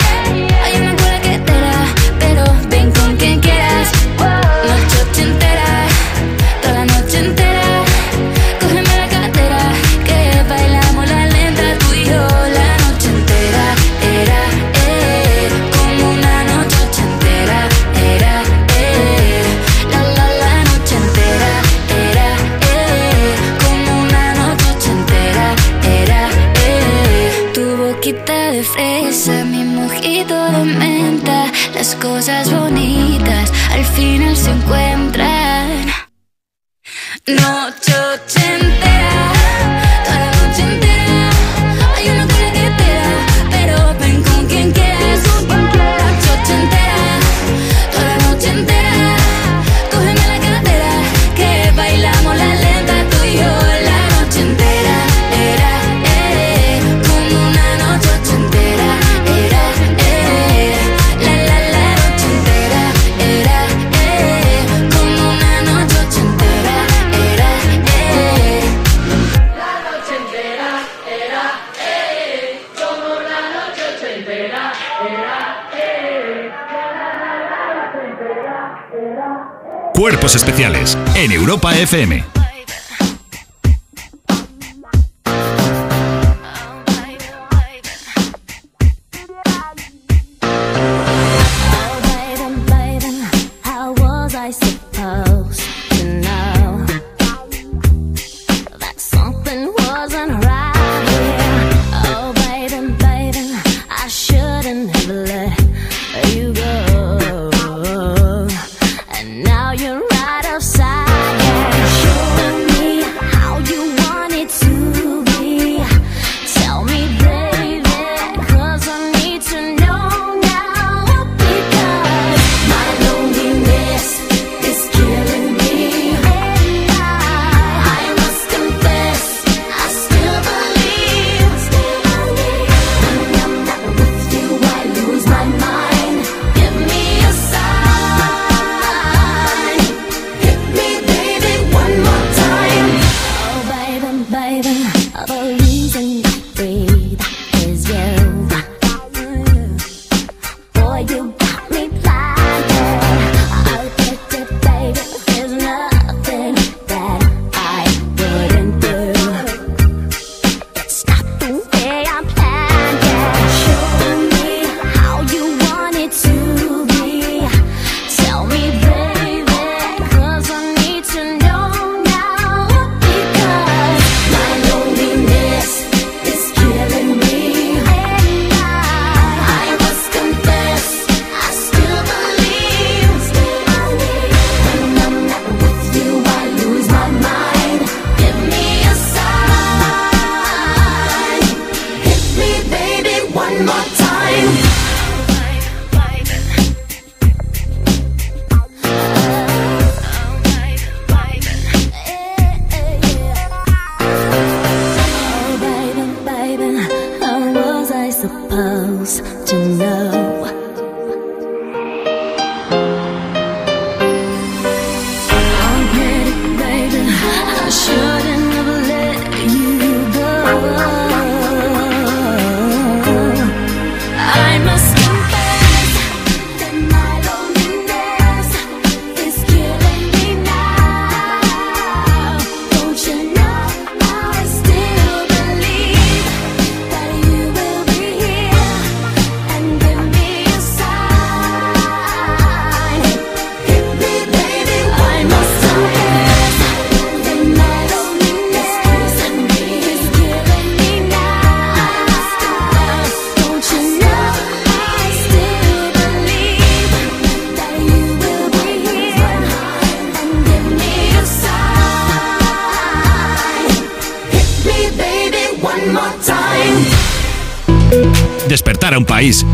Speaker 2: FM.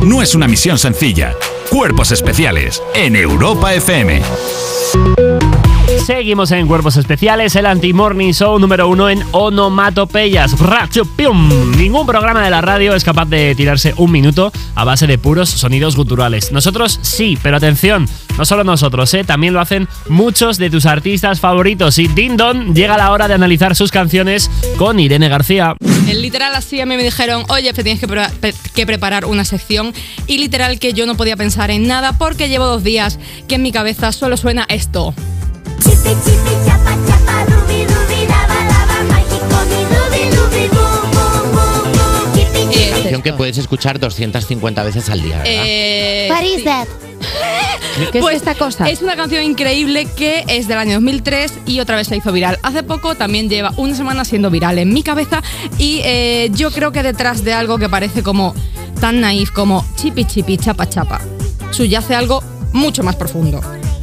Speaker 2: No es una misión sencilla. Cuerpos especiales en Europa FM.
Speaker 3: Seguimos en Cuerpos Especiales, el anti-morning show número uno en onomatopeyas. Racho, pium. Ningún programa de la radio es capaz de tirarse un minuto a base de puros sonidos guturales. Nosotros sí, pero atención, no solo nosotros, ¿eh? también lo hacen muchos de tus artistas favoritos. Y Ding Dong llega la hora de analizar sus canciones con Irene García.
Speaker 10: En literal así a mí me dijeron, oye, te tienes que, pre- pe- que preparar una sección. Y literal que yo no podía pensar en nada porque llevo dos días que en mi cabeza solo suena esto.
Speaker 8: Canción que puedes escuchar 250 veces al día, ¿verdad?
Speaker 10: Eh,
Speaker 9: What is that? ¿Qué
Speaker 10: Pues
Speaker 9: es esta cosa?
Speaker 10: Es una canción increíble que es del año 2003 y otra vez se hizo viral. Hace poco también lleva una semana siendo viral en mi cabeza y eh, yo creo que detrás de algo que parece como tan naif como chipi chipi chapa chapa subyace algo mucho más profundo.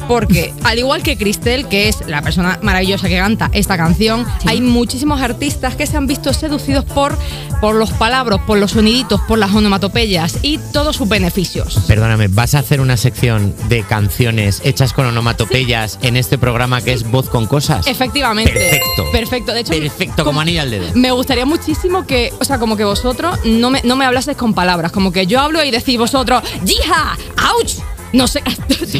Speaker 10: Porque al igual que Cristel, que es la persona maravillosa que canta esta canción, hay muchísimos artistas que se han visto seducidos por, por los palabras, por los soniditos, por las onomatopeyas y todos sus beneficios.
Speaker 8: Perdóname, ¿vas a hacer una sección de canciones hechas con onomatopeyas en este programa que es Voz con Cosas?
Speaker 10: Efectivamente.
Speaker 8: Perfecto.
Speaker 10: Perfecto. De hecho,
Speaker 8: Perfecto, como anillo al dedo.
Speaker 10: Me gustaría muchísimo que, o sea, como que vosotros no me, no me hablaseis con palabras, como que yo hablo y decís vosotros, ¡Yija! ¡Auch! No sé.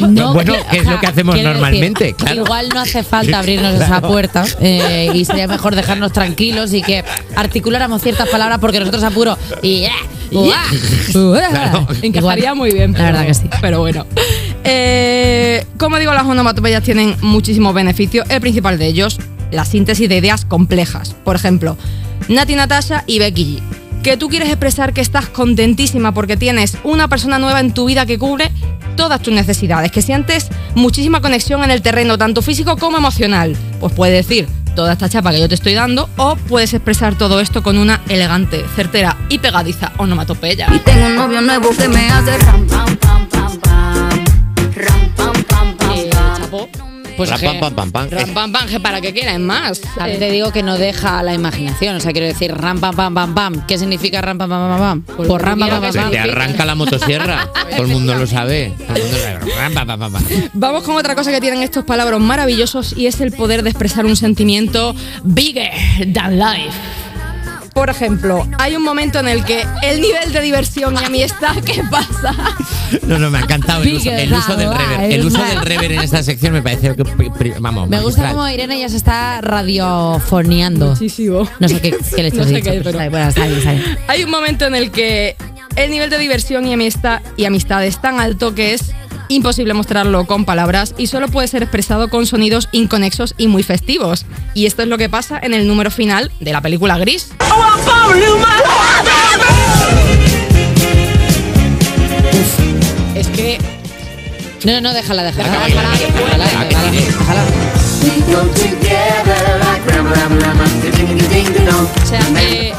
Speaker 8: No, bueno, que es lo que hacemos normalmente,
Speaker 9: decir,
Speaker 8: claro.
Speaker 9: Igual no hace falta abrirnos esa puerta eh, y sería mejor dejarnos tranquilos y que articuláramos ciertas palabras porque nosotros apuro y
Speaker 10: Claro. Encajaría muy bien.
Speaker 9: La verdad que sí.
Speaker 10: Pero bueno. Eh, como digo, las onomatopeyas tienen muchísimos beneficios. El principal de ellos, la síntesis de ideas complejas. Por ejemplo, Nati Natasha y Becky G. Que tú quieres expresar que estás contentísima porque tienes una persona nueva en tu vida que cubre todas tus necesidades, que sientes muchísima conexión en el terreno, tanto físico como emocional. Pues puedes decir toda esta chapa que yo te estoy dando, o puedes expresar todo esto con una elegante, certera y pegadiza onomatopeya.
Speaker 4: Y tengo un novio nuevo que me hace ram pam pam pam pam. Ram pam pam pam pam.
Speaker 9: Pues
Speaker 8: Ra-
Speaker 9: que-
Speaker 8: pam, pam, pam, pam.
Speaker 10: Ram, pam, pam, que para que quieran más.
Speaker 9: También te digo que no deja la imaginación. O sea, quiero decir, ram, pam, pam, pam, pam. ¿Qué significa ram, pam, pam, pam, pam? Pues ram, pam, pam, pam,
Speaker 8: Se te arranca la motosierra. Todo el mundo lo sabe. Todo el mundo lo sabe. Ram, pam, pam, pam, pam.
Speaker 10: Vamos con otra cosa que tienen estos palabras maravillosos y es el poder de expresar un sentimiento bigger than life. Por ejemplo, hay un momento en el que el nivel de diversión y amistad que pasa.
Speaker 8: No, no, me ha encantado el uso, el uso del rever. El uso del rever en esta sección me parece que, vamos,
Speaker 9: Me gusta como Irene ya se está radiofoniando.
Speaker 10: Muchísimo.
Speaker 9: No sé qué, qué le
Speaker 10: No
Speaker 9: estás
Speaker 10: sé
Speaker 9: dicho,
Speaker 10: qué,
Speaker 9: pero
Speaker 10: pero-
Speaker 9: está bien, bueno, está bien, está bien.
Speaker 10: Hay un momento en el que el nivel de diversión y amistad, y amistad es tan alto que es imposible mostrarlo con palabras y solo puede ser expresado con sonidos inconexos y muy festivos. Y esto es lo que pasa en el número final de la película Gris. Es que.
Speaker 9: No, no, no, déjala, déjala.
Speaker 10: Déjala,
Speaker 9: déjala, déjala, déjala, déjala.
Speaker 10: O sea, eh,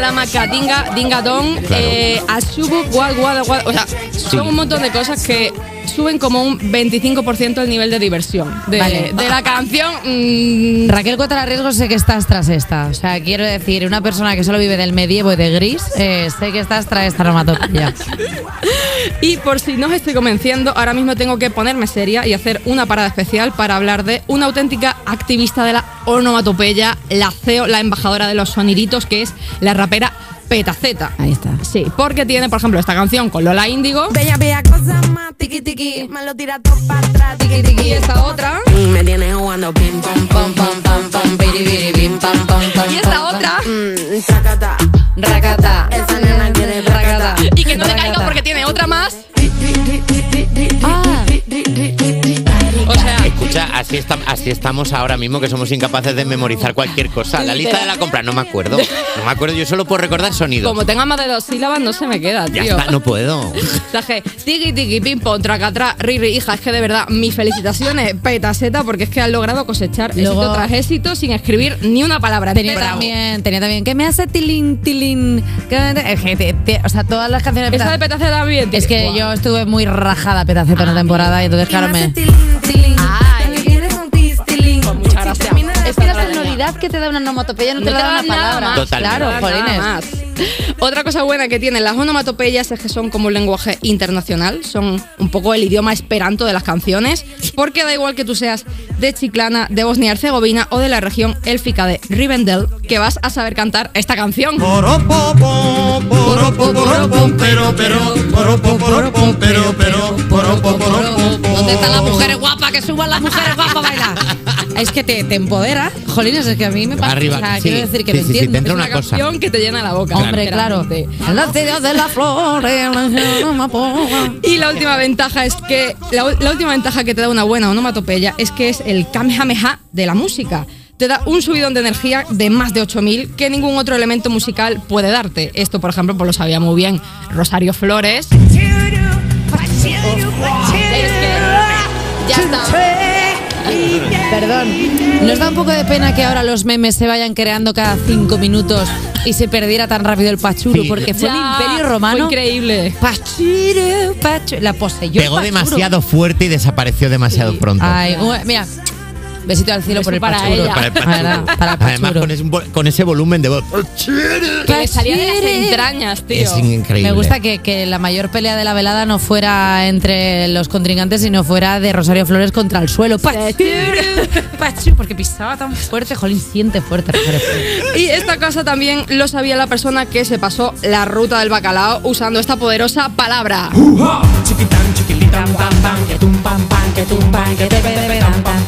Speaker 10: Lama Katinga Dinga Dong,
Speaker 8: Claro.
Speaker 10: eh, Ashubu Guad Guad Guad. O sea, son un montón de cosas que suben como un 25% el nivel de diversión de,
Speaker 9: Vale.
Speaker 10: de la canción. mm,
Speaker 9: Raquel contra riesgos sé que estás tras esta. O sea, quiero decir, una persona que solo vive del medievo y de gris, eh, sé que estás tras esta onomatopeya.
Speaker 10: Y por si no os estoy convenciendo, ahora mismo tengo que ponerme seria y hacer una parada especial para hablar de una auténtica activista de la onomatopeya, la CEO, la embajadora de los soniditos, que es la rapera Petaceta.
Speaker 9: Ahí está.
Speaker 10: Sí, porque tiene, por ejemplo, esta canción con Lola Índigo.
Speaker 25: Bella, bella cosa más, tiki tiki, me lo tira todo para atrás, tiki tiki.
Speaker 10: Y esta otra.
Speaker 25: Me tienes jugando pim pam pam pam pam pam, piri piri pim pam pam pam.
Speaker 10: Y esta otra.
Speaker 25: Mm, Tracata,
Speaker 9: racata.
Speaker 25: Esa nena quiere racata.
Speaker 10: Y que no me caiga porque tiene otra más. Sea,
Speaker 8: así, está- así estamos ahora mismo que somos incapaces de memorizar cualquier cosa. La lista de la compra, no me acuerdo. No me acuerdo, yo solo puedo recordar sonidos.
Speaker 10: como tenga más de dos sílabas, no se me queda,
Speaker 8: Ya
Speaker 10: tío.
Speaker 8: está, no puedo.
Speaker 10: Traje tiki tiki pim pom tracatra riri hija es que de verdad mis felicitaciones petaseta porque es que han logrado cosechar
Speaker 9: Luego-
Speaker 10: éxito tras éxito sin escribir ni una palabra
Speaker 9: Tenía también, tenía también, que me hace tilín, tilín. o sea, todas las canciones de
Speaker 10: Esa de
Speaker 9: Petaceta.
Speaker 10: También.
Speaker 9: Es que yo estuve muy rajada Petaceta en una temporada y entonces, claro, me.
Speaker 10: Pues muchas gracias.
Speaker 9: Es que la sonoridad que te da una onomatopeya no, te la da una
Speaker 10: nada
Speaker 9: palabra.
Speaker 10: más,
Speaker 8: Totalmente.
Speaker 9: Claro, jolines.
Speaker 10: más. Otra cosa buena que tienen las onomatopeyas es que son como un lenguaje internacional, son un poco el idioma esperanto de las canciones, porque da igual que tú seas de Chiclana, de Bosnia y Herzegovina o de la región élfica de Rivendell, que vas a saber cantar esta canción.
Speaker 9: ¿Dónde están las mujeres guapas? Que suban las mujeres guapas a bailar. Es que te, te empodera. Jolines, es que a mí me pasa.
Speaker 8: Arriba,
Speaker 9: o sea,
Speaker 8: sí,
Speaker 9: quiero decir que
Speaker 8: sí,
Speaker 9: lo
Speaker 8: sí, sí,
Speaker 9: entiendo.
Speaker 8: te entra
Speaker 10: Es
Speaker 8: una
Speaker 10: una
Speaker 8: cosa.
Speaker 10: canción que te llena la boca.
Speaker 9: Hombre, claro. cielos de la amapola.
Speaker 10: Y la última ventaja es que la, la última ventaja que te da una buena onomatopeya es que es el kamehameha de la música. Te da un subidón de energía de más de 8000 que ningún otro elemento musical puede darte. Esto, por ejemplo, pues lo sabía muy bien Rosario Flores. Es que ya está.
Speaker 9: Perdón. ¿Nos da un poco de pena que ahora los memes se vayan creando cada cinco minutos y se perdiera tan rápido el pachuro?
Speaker 8: Sí.
Speaker 9: Porque fue el
Speaker 10: Ya,
Speaker 9: imperio
Speaker 10: fue
Speaker 9: romano.
Speaker 10: increíble.
Speaker 9: Pachuro, pachuro. La poseyó. el
Speaker 8: Pegó
Speaker 9: pachuro.
Speaker 8: demasiado fuerte y desapareció demasiado pronto.
Speaker 9: Ay, mira. Besito al cielo por el
Speaker 10: para
Speaker 9: pachuro.
Speaker 10: ella.
Speaker 8: Para el
Speaker 9: para
Speaker 8: Además,
Speaker 9: pachuro.
Speaker 8: con ese, con ese volumen de voz.
Speaker 10: Que le salía de las entrañas, tío.
Speaker 8: Es increíble.
Speaker 9: Me gusta que, que la mayor pelea de la velada no fuera entre los contrincantes, sino fuera de Rosario Flores contra el suelo. Porque pisaba tan fuerte, jolín, siente fuerte Rosario Flores.
Speaker 10: Y esta cosa también lo sabía la persona que se pasó la ruta del bacalao usando esta poderosa palabra.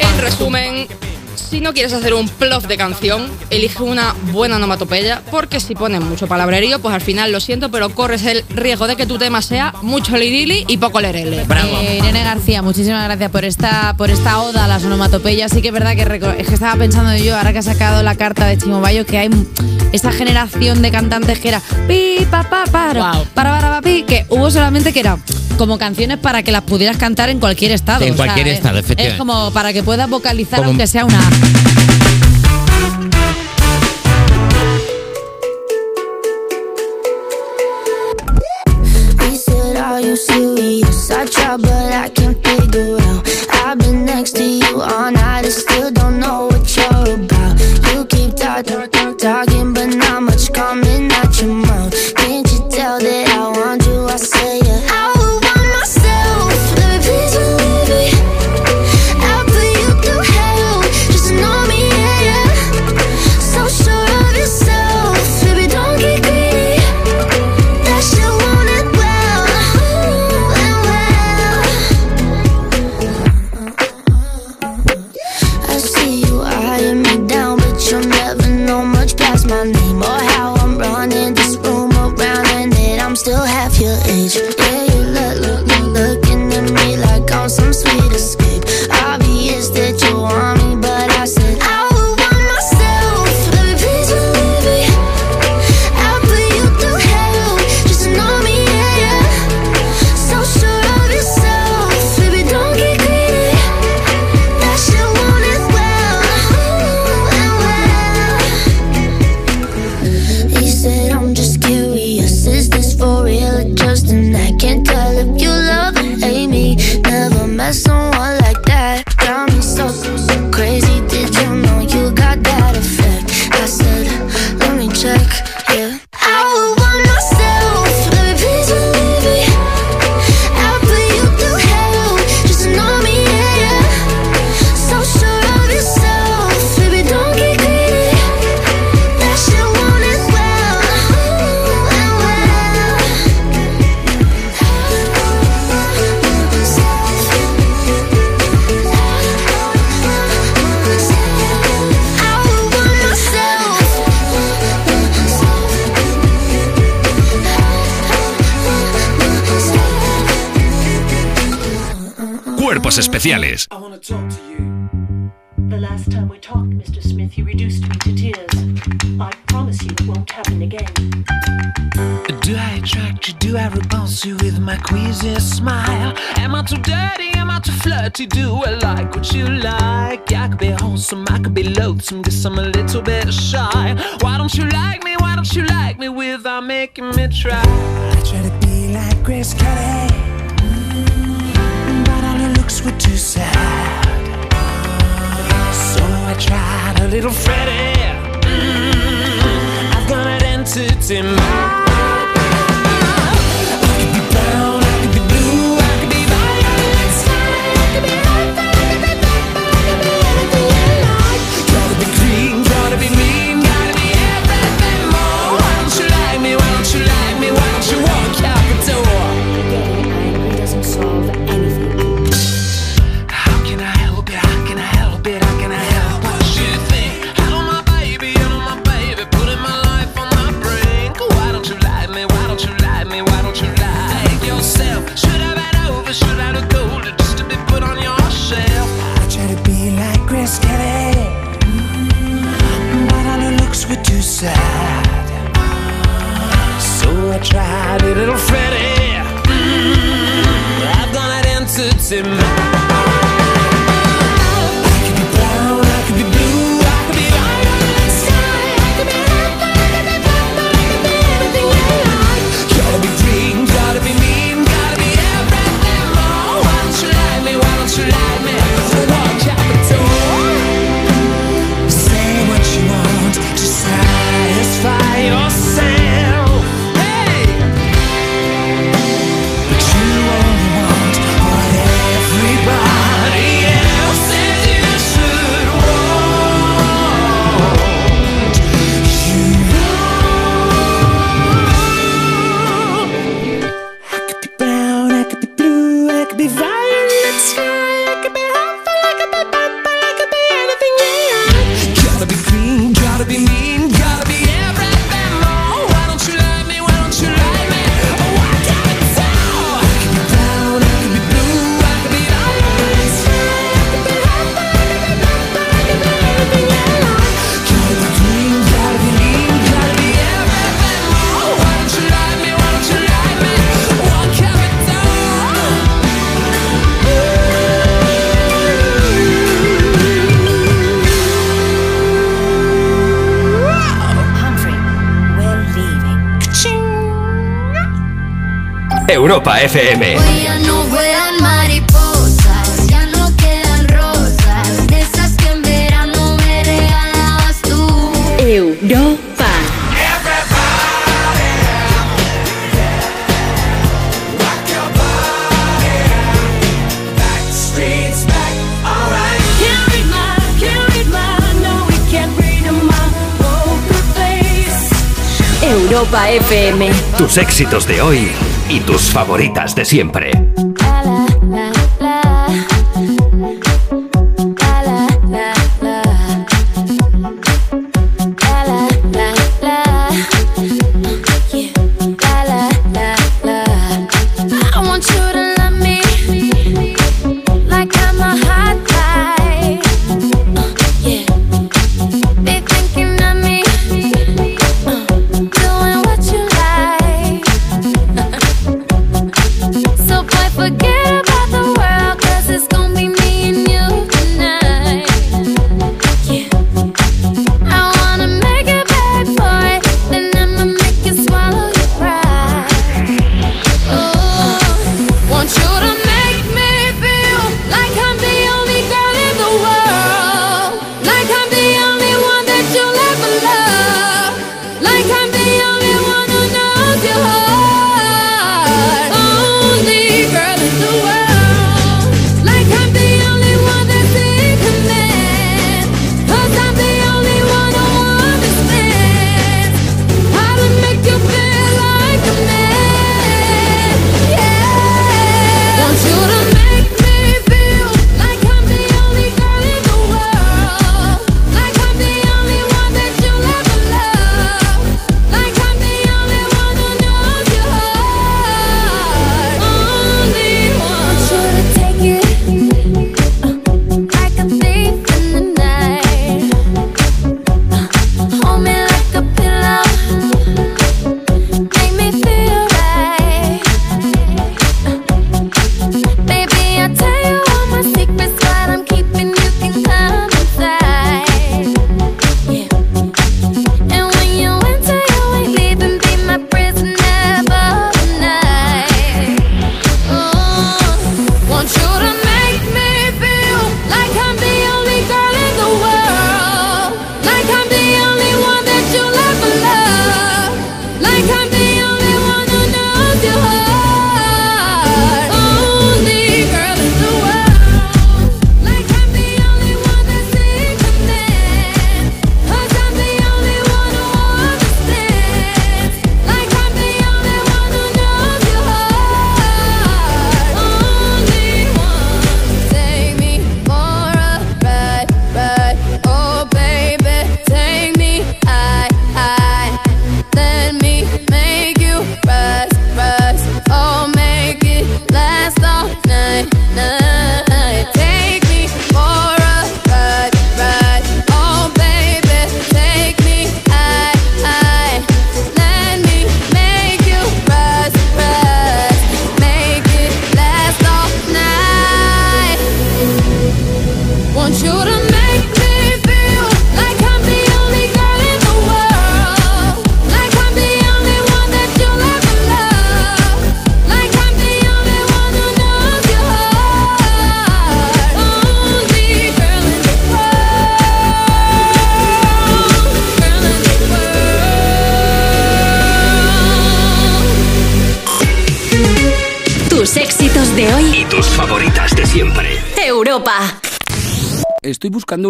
Speaker 10: En resumen, si no quieres hacer un plof de canción, elige una buena onomatopeya, porque si pones mucho palabrerío, pues al final lo siento, pero corres el riesgo de que tu tema sea mucho lirili y poco lerele.
Speaker 9: Eh, Irene García, muchísimas gracias por esta, por esta oda a las onomatopeyas. Sí que es verdad que, reco- es que estaba pensando yo, ahora que ha sacado la carta de Chimobayo, que hay esa generación de cantantes que era pi, pa, pa, paro,
Speaker 10: Wow.
Speaker 9: para, para, pa, pi, que hubo solamente que era como canciones para que las pudieras cantar en cualquier estado.
Speaker 8: En
Speaker 9: o
Speaker 8: cualquier
Speaker 9: es-
Speaker 8: estado,
Speaker 9: Es
Speaker 8: efectivamente.
Speaker 9: como para que puedas vocalizar
Speaker 8: Como-
Speaker 9: aunque sea una...
Speaker 25: He said, Are you serious? I try, but I can't figure out.
Speaker 21: little bit shy. Why don't you like me? Why don't you like me without making me try? I try to be like Grace Kelly, mm -hmm. but all her looks were too sad. So I tried a little Freddie. tried it, little Freddy. Mm, I've got an answer to
Speaker 1: my.
Speaker 4: Europa FM.
Speaker 6: Tus éxitos de hoy y tus favoritas de siempre.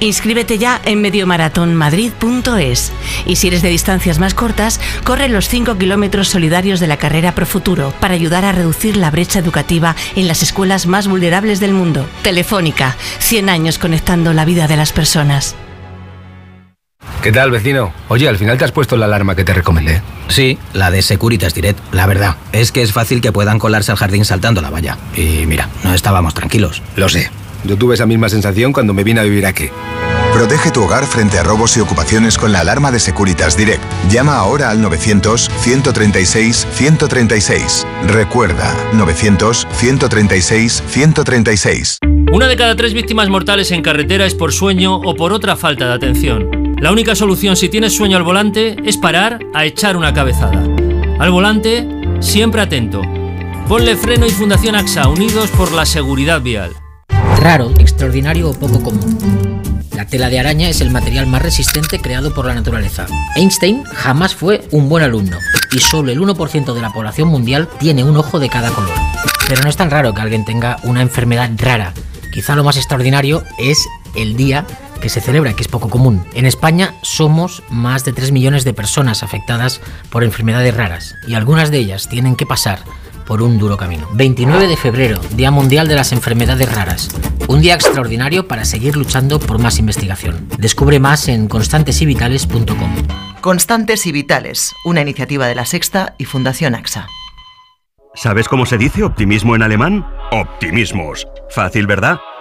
Speaker 26: Inscríbete ya en mediomaratonmadrid.es y si eres de distancias más cortas, corre los 5 kilómetros solidarios de la carrera Pro Futuro para ayudar a reducir la brecha educativa en las escuelas más vulnerables del mundo. Telefónica, 100 años conectando la vida de las personas.
Speaker 27: ¿Qué tal, vecino? Oye, al final te has puesto la alarma que te recomendé.
Speaker 28: Sí, la de Securitas Direct. La verdad, es que es fácil que puedan colarse al jardín saltando la valla. Y mira, no estábamos tranquilos.
Speaker 27: Lo sé. Yo tuve esa misma sensación cuando me vine a vivir aquí.
Speaker 29: Protege tu hogar frente a robos y ocupaciones con la alarma de Securitas Direct. Llama ahora al 900-136-136. Recuerda, 900-136-136.
Speaker 30: Una de cada tres víctimas mortales en carretera es por sueño o por otra falta de atención. La única solución si tienes sueño al volante es parar a echar una cabezada. Al volante, siempre atento. Ponle freno y Fundación AXA, unidos por la seguridad vial.
Speaker 31: Raro, extraordinario o poco común. La tela de araña es el material más resistente creado por la naturaleza. Einstein jamás fue un buen alumno y solo el 1% de la población mundial tiene un ojo de cada color. Pero no es tan raro que alguien tenga una enfermedad rara. Quizá lo más extraordinario es el día que se celebra, que es poco común. En España somos más de 3 millones de personas afectadas por enfermedades raras y algunas de ellas tienen que pasar por un duro camino. 29 de febrero, Día Mundial de las Enfermedades Raras. Un día extraordinario para seguir luchando por más investigación. Descubre más en constantesivitales.com.
Speaker 32: Constantes y Vitales, una iniciativa de la Sexta y Fundación AXA.
Speaker 33: ¿Sabes cómo se dice optimismo en alemán? Optimismos. Fácil, ¿verdad?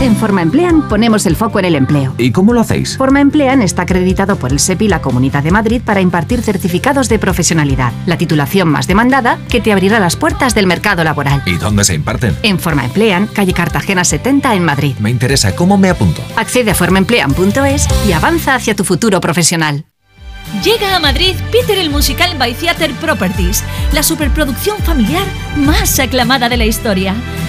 Speaker 34: En Forma Emplean ponemos el foco en el empleo.
Speaker 35: ¿Y cómo lo hacéis?
Speaker 34: Forma Emplean está acreditado por el SEPI y la Comunidad de Madrid para impartir certificados de profesionalidad, la titulación más demandada que te abrirá las puertas del mercado laboral.
Speaker 35: ¿Y dónde se imparten?
Speaker 34: En Forma Emplean, calle Cartagena 70 en Madrid.
Speaker 35: Me interesa, ¿cómo me apunto?
Speaker 34: Accede a formaemplean.es y avanza hacia tu futuro profesional.
Speaker 36: Llega a Madrid Peter el Musical by Theater Properties, la superproducción familiar más aclamada de la historia.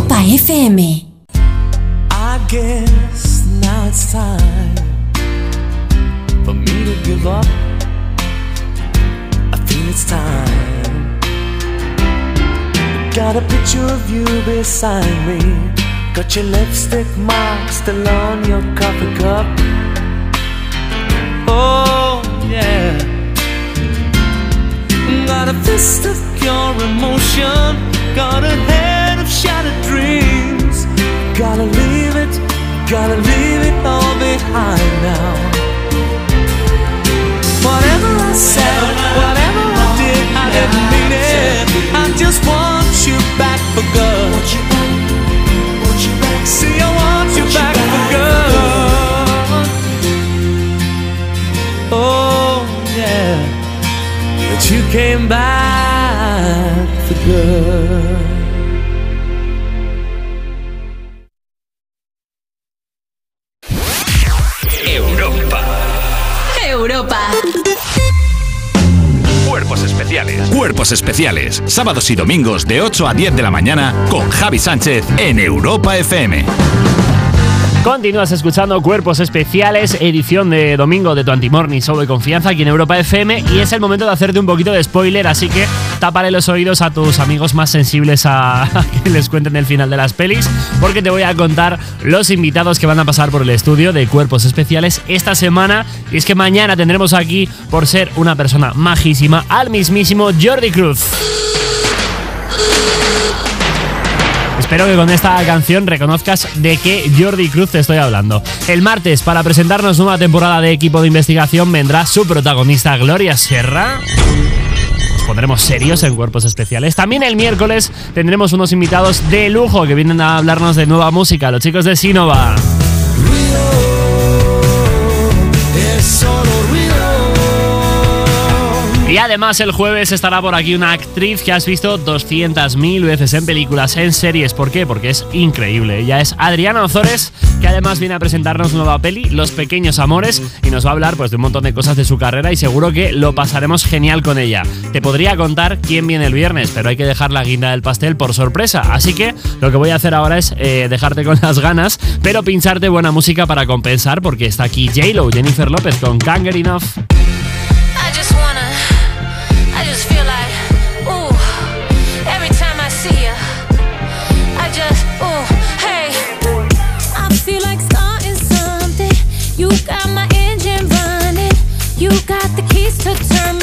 Speaker 13: Europa FM.
Speaker 15: I guess now it's time for me to give up. I feel it's time. Got a picture of you beside me. Got your lipstick mark still on your coffee cup. Oh, yeah. Got a fist of pure emotion. Got a shattered dreams. Gotta leave it, gotta leave it all behind now. Whatever I said, whatever I did, I didn't mean it. I just want you back for good. See, I want you back for good. Oh, yeah. That you came back for good.
Speaker 1: Cuerpos especiales.
Speaker 2: Sábados y domingos de 8 a 10 de la mañana con Javi Sánchez en Europa FM.
Speaker 3: Continúas escuchando Cuerpos Especiales, edición de domingo de tu Antimorning Show de confianza aquí en Europa FM y es el momento de hacerte un poquito de spoiler, así que tápale los oídos a tus amigos más sensibles a, a que les cuenten el final de las pelis, porque te voy a contar los invitados que van a pasar por el estudio de Cuerpos Especiales esta semana y es que mañana tendremos aquí, por ser una persona majísima, al mismísimo Jordi Cruz. Espero que con esta canción reconozcas de qué Jordi Cruz te estoy hablando. El martes, para presentarnos nueva temporada de equipo de investigación, vendrá su protagonista Gloria Serra. Nos pondremos serios en cuerpos especiales. También el miércoles tendremos unos invitados de lujo que vienen a hablarnos de nueva música, los chicos de Sinova. Además el jueves estará por aquí una actriz que has visto 200.000 veces en películas, en series. ¿Por qué? Porque es increíble. Ella es Adriana Ozores, que además viene a presentarnos nueva peli, Los Pequeños Amores, y nos va a hablar pues, de un montón de cosas de su carrera y seguro que lo pasaremos genial con ella. Te podría contar quién viene el viernes, pero hay que dejar la guinda del pastel por sorpresa. Así que lo que voy a hacer ahora es eh, dejarte con las ganas, pero pincharte buena música para compensar, porque está aquí J-Lo, Jennifer López con Can't Get Enough.
Speaker 37: I just wanna,
Speaker 6: to turn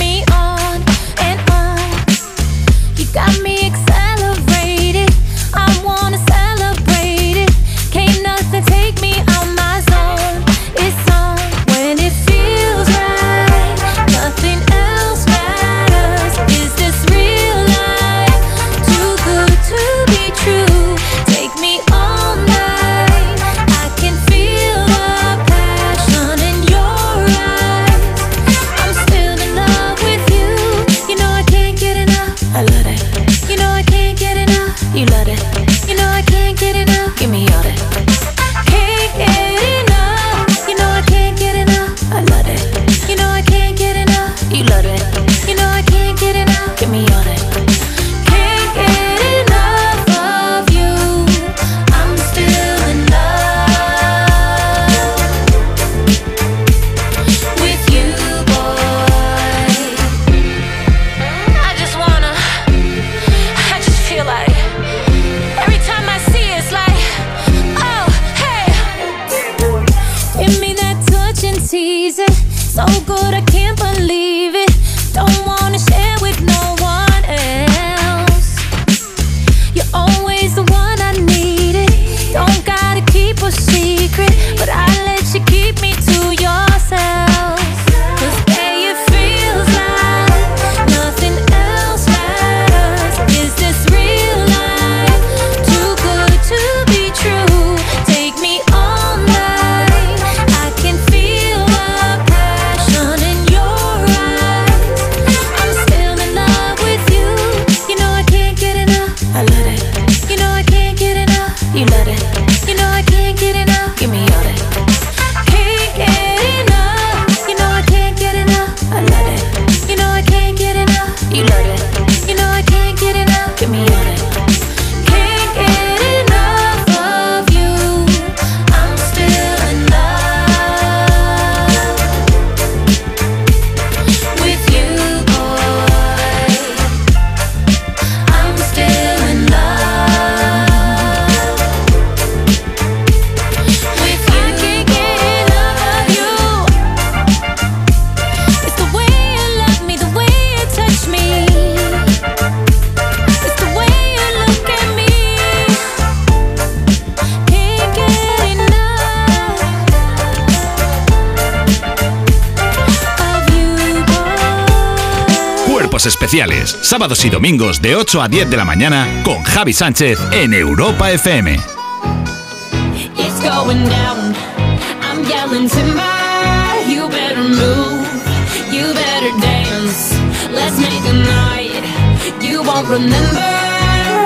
Speaker 6: especiales. Sábados y domingos de 8 a 10 de la mañana con Javi Sánchez en Europa FM.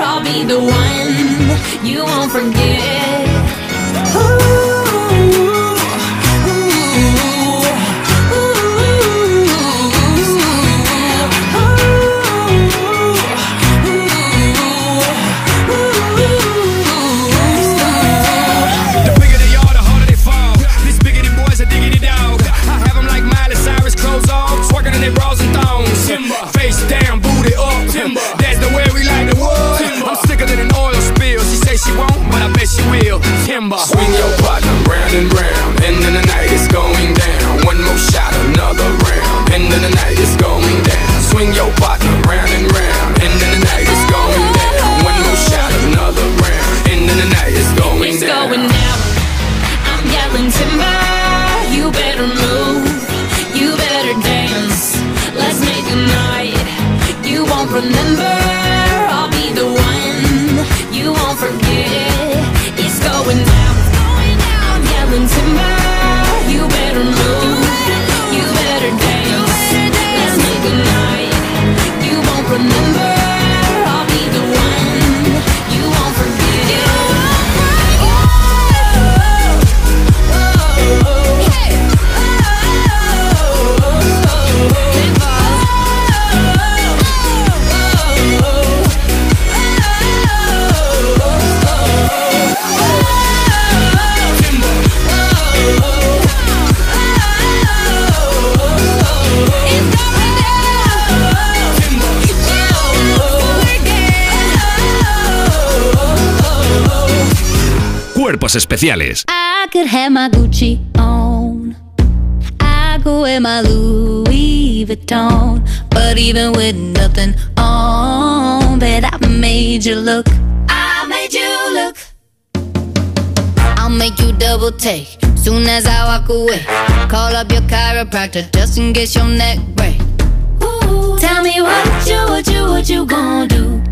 Speaker 6: I'll be the one you won't forget. Ooh. I
Speaker 37: bet she will. Timber.
Speaker 6: Swing your partner round and round. End of the night is going down. One more shot, another round. End of the night is going down. Swing your partner round and round. End of the night is going down. One more shot, another round. End of the night is going it's down. Going down. I'm yelling timber. You better move. You better dance. Let's make a night. You won't remember. I'll be the one. You won't forget.
Speaker 4: Going down. Yelling timber. You better move. You better dance. Let's make a night. You won't remember.
Speaker 2: Cuerpos especiales.
Speaker 4: I could have my Gucci on. I could wear my Louis Vuitton. But even with nothing on, bet I made you look. I made you look. I'll make you double take. Soon as I walk away, call up your chiropractor just in case your neck break. Ooh, tell me what you, what you, what you gonna do?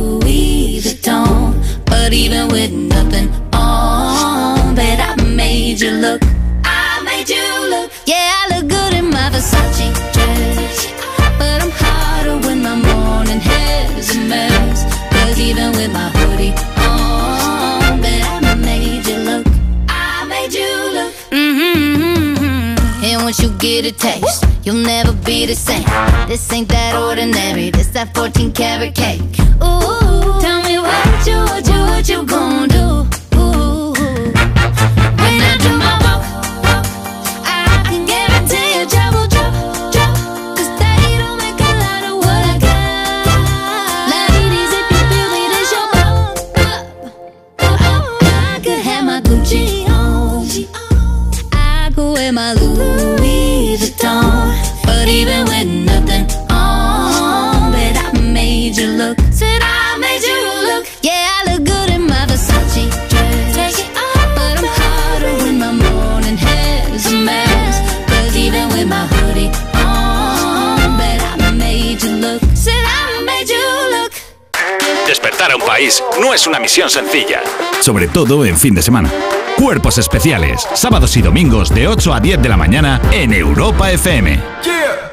Speaker 4: but even with nothing on, bet I made you look. I made you look. Yeah, I look good in my Versace dress, but I'm hotter when my morning hair's a mess. Cause even with my hoodie on, bet I made you look. I made you look. Mm-hmm. And once you get a taste, you'll never be the same. This ain't that ordinary, this that 14 karat cake. Ooh, tell me what you, what
Speaker 2: no es una misión sencilla, sobre todo en fin de semana. Cuerpos especiales, sábados y domingos de 8 a 10 de la mañana en Europa FM.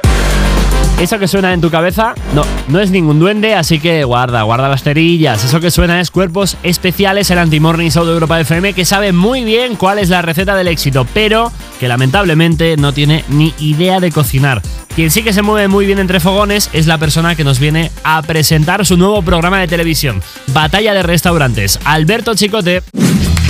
Speaker 3: Eso que suena en tu cabeza no, no es ningún duende, así que guarda, guarda las cerillas. Eso que suena es Cuerpos Especiales, el Anti-Morning Show de Europa FM, que sabe muy bien cuál es la receta del éxito, pero que lamentablemente no tiene ni idea de cocinar. Quien sí que se mueve muy bien entre fogones es la persona que nos viene a presentar su nuevo programa de televisión, Batalla de Restaurantes, Alberto Chicote.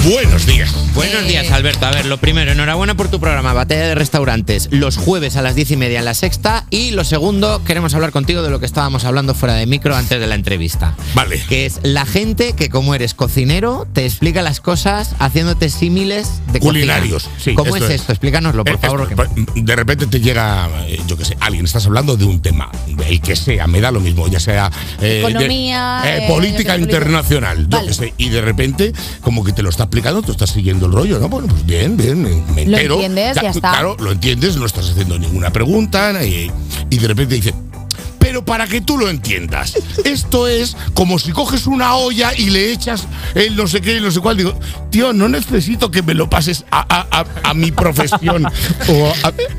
Speaker 38: Buenos días.
Speaker 8: Buenos días, Alberto. A ver, lo primero, enhorabuena por tu programa, Batalla de Restaurantes, los jueves a las diez y media en la sexta. Y lo segundo, queremos hablar contigo de lo que estábamos hablando fuera de micro antes de la entrevista.
Speaker 38: Vale.
Speaker 8: Que es la gente que, como eres cocinero, te explica las cosas haciéndote símiles de
Speaker 38: Culinarios.
Speaker 8: cocina.
Speaker 38: Sí,
Speaker 8: ¿Cómo
Speaker 38: esto
Speaker 8: es
Speaker 38: es.
Speaker 8: esto? Explícanos por
Speaker 38: Eh,
Speaker 8: favor.
Speaker 38: esto, De repente te llega, eh, yo qué sé, alguien, estás hablando de un tema, el que sea, me da lo mismo, ya sea eh, de-
Speaker 9: Economía,
Speaker 38: eh,
Speaker 9: eh,
Speaker 38: política internacional, yo
Speaker 9: Vale.
Speaker 38: qué sé, y de repente, como que te lo está explicando, tú estás siguiendo el rollo, ¿no? Bueno, pues bien, bien, me, me
Speaker 9: Lo
Speaker 38: entero.
Speaker 9: entiendes, ya está.
Speaker 38: Claro, lo entiendes, no estás haciendo ninguna pregunta, y, y de repente dice. Pero para que tú lo entiendas, esto es como si coges una olla y le echas el no sé qué y no sé cuál. Digo, tío, no necesito que me lo pases a, a- a- a mi profesión o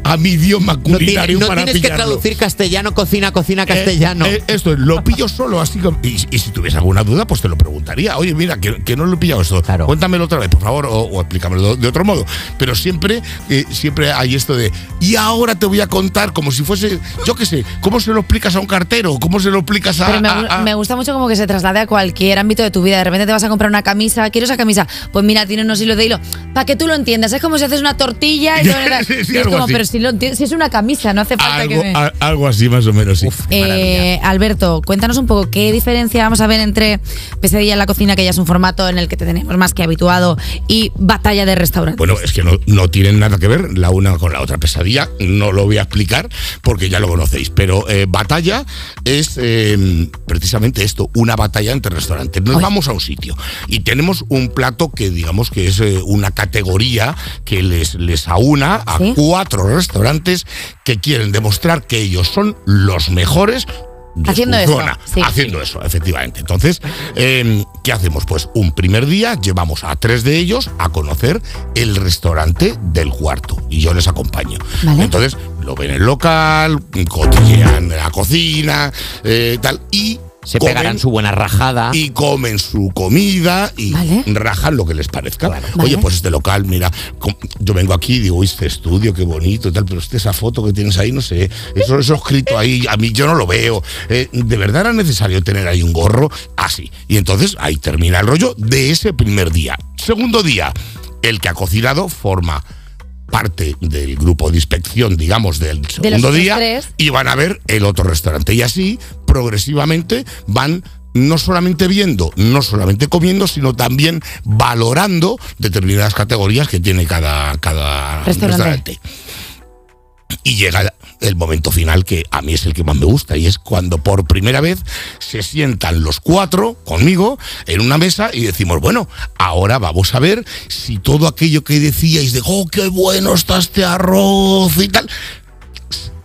Speaker 38: a, mi idioma
Speaker 8: No, tiene-
Speaker 38: culinario
Speaker 8: no
Speaker 38: para
Speaker 8: tienes que traducir castellano, cocina, cocina,
Speaker 38: Eh,
Speaker 8: castellano.
Speaker 38: eh, esto es, lo pillo solo, así como. Y, y si tuviese alguna duda, pues te lo preguntaría. Oye, mira, que, que no lo he pillado esto. Cuéntamelo otra vez, por favor, o, o explícamelo de otro modo. Pero siempre, eh, siempre hay esto de. Y ahora te voy a contar como si fuese, yo qué sé, ¿cómo se lo explicas a a un cartero? ¿Cómo se lo explicas a,
Speaker 9: Pero me,
Speaker 38: a-
Speaker 9: gu-
Speaker 38: a-
Speaker 9: me gusta mucho como que se traslade a cualquier ámbito de tu vida. De repente te vas a comprar una camisa, quiero esa camisa. Pues mira, tiene unos hilos de hilo. Para que tú lo entiendas. Es como si haces una tortilla y,
Speaker 38: Sí, sí,
Speaker 9: y es como,
Speaker 38: así.
Speaker 9: pero si, lo enti- si es una camisa, no hace falta
Speaker 38: algo,
Speaker 9: que me.
Speaker 38: a- algo así más o menos, sí.
Speaker 9: Eh, Alberto, cuéntanos un poco qué diferencia vamos a ver entre Pesadilla en la cocina, que ya es un formato en el que te tenemos más que habituado, y Batalla de restaurante.
Speaker 38: Bueno, es que no, no tienen nada que ver la una con la otra. Pesadilla no lo voy a explicar porque ya lo conocéis, pero eh, batalla es eh, precisamente esto, una batalla entre restaurantes. Nos vamos a un sitio y tenemos un plato que digamos que es eh, una categoría que les, les aúna a cuatro restaurantes que quieren demostrar que ellos son los mejores
Speaker 9: Haciendo eso, sí.
Speaker 38: haciendo eso, efectivamente. Entonces, eh, ¿qué hacemos? Pues un primer día llevamos a tres de ellos a conocer el restaurante del cuarto y yo les acompaño.
Speaker 9: Vale.
Speaker 38: Entonces, lo ven en el local, cotillean la cocina, eh, tal, y
Speaker 8: Se pegarán su buena rajada.
Speaker 38: y comen su comida y rajan lo que les parezca. Oye, pues este local, mira, yo vengo aquí y digo, "Uy, este estudio, qué bonito y tal, pero este, esa foto que tienes ahí, no sé, eso, eso escrito ahí, a mí yo no lo veo. Eh, ¿De verdad era necesario tener ahí un gorro? Así. Y entonces ahí termina el rollo de ese primer día. Segundo día, el que ha cocinado forma parte del grupo de inspección, digamos, del segundo día
Speaker 9: tres.
Speaker 38: y van a ver el otro restaurante. Y así, progresivamente, van no solamente viendo, no solamente comiendo, sino también valorando determinadas categorías que tiene cada, cada
Speaker 9: Restaurante.
Speaker 38: restaurante. Y llega el momento final que a mí es el que más me gusta y es cuando por primera vez se sientan los cuatro conmigo en una mesa y decimos, bueno, ahora vamos a ver si todo aquello que decíais de, oh, qué bueno está este arroz y tal,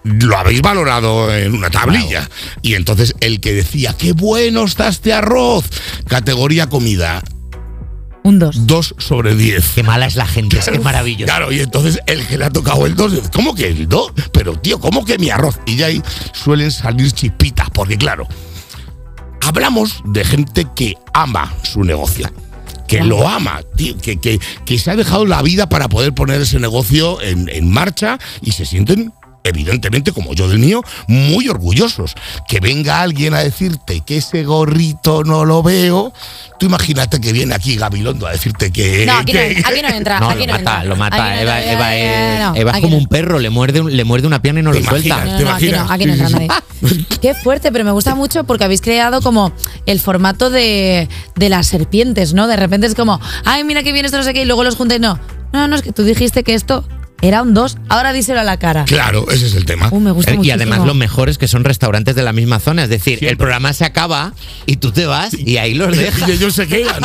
Speaker 38: lo habéis valorado en una tablilla. Y entonces el que decía, qué bueno está este arroz, categoría comida.
Speaker 9: Un 2.
Speaker 38: 2 sobre 10.
Speaker 8: Qué mala es la gente, es que maravilloso.
Speaker 38: Claro, y entonces el que le ha tocado el 2, ¿cómo que el 2? Pero tío, ¿cómo que mi arroz? Y ya ahí suelen salir chispitas, porque claro, hablamos de gente que ama su negocio. Que lo ama, tío, que, que, que se ha dejado la vida para poder poner ese negocio en, en marcha y se sienten, evidentemente, como yo del mío, muy orgullosos. Que venga alguien a decirte que ese gorrito no lo veo, tú imagínate que viene aquí Gabilondo a decirte que.
Speaker 9: No, aquí no,
Speaker 38: que-
Speaker 9: aquí no entra.
Speaker 8: No,
Speaker 9: aquí
Speaker 8: lo
Speaker 9: no
Speaker 8: mata,
Speaker 9: entra.
Speaker 8: lo mata.
Speaker 9: Aquí no
Speaker 8: Eva, es, Eva como un perro, le muerde, le muerde una pierna y no lo suelta.
Speaker 9: Aquí no, entra nadie. Qué fuerte, pero me gusta mucho porque habéis creado como el formato de, de las serpientes, ¿no? De repente es como, ay, mira qué bien esto, no sé qué, y luego los juntáis. No, no, no, es que tú dijiste que esto era un 2, ahora díselo a la cara.
Speaker 38: Claro, ese es el tema.
Speaker 9: Uh, me gusta
Speaker 8: Eh, y además lo mejor es que son restaurantes de la misma zona. Es decir, el programa se acaba y tú te vas y ahí los dejas.
Speaker 38: Y ellos se quedan.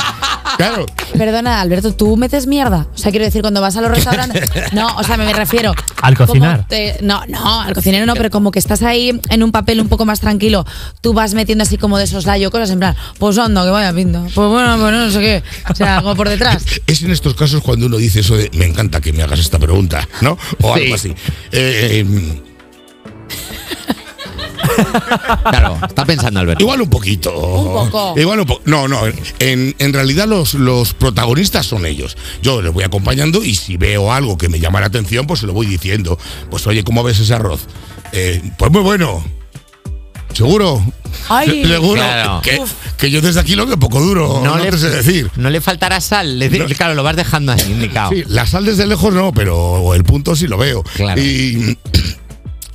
Speaker 38: Claro.
Speaker 9: Perdona, Alberto, ¿tú metes mierda? O sea, quiero decir, cuando vas a los restaurantes. No, o sea, me, me refiero.
Speaker 30: Al cocinar.
Speaker 9: te- no, no, al cocinero no, pero como que estás ahí en un papel un poco más tranquilo, tú vas metiendo así como de soslayo cosas en plan, pues anda, que vaya pinta. Pues bueno, pues no sé qué. O sea, como por detrás.
Speaker 38: Es en estos casos cuando uno dice eso de me encanta que me hagas esta pregunta, ¿no? O algo así. Eh, eh,
Speaker 8: Claro, está pensando Alberto.
Speaker 38: igual un poquito.
Speaker 9: Un poco.
Speaker 38: Igual un poco. No, no. En, en realidad los, los protagonistas son ellos. Yo les voy acompañando y si veo algo que me llama la atención, pues se lo voy diciendo. Pues oye, ¿cómo ves ese arroz? Eh, pues muy bueno. ¿Seguro?
Speaker 9: Ay.
Speaker 38: Seguro.
Speaker 8: Claro.
Speaker 38: Que, que yo desde aquí lo veo poco duro. No, te sé decir.
Speaker 8: No le faltará sal. le- Claro, lo vas dejando ahí indicado.
Speaker 38: Sí, la sal desde lejos no, pero el punto sí lo veo. Y,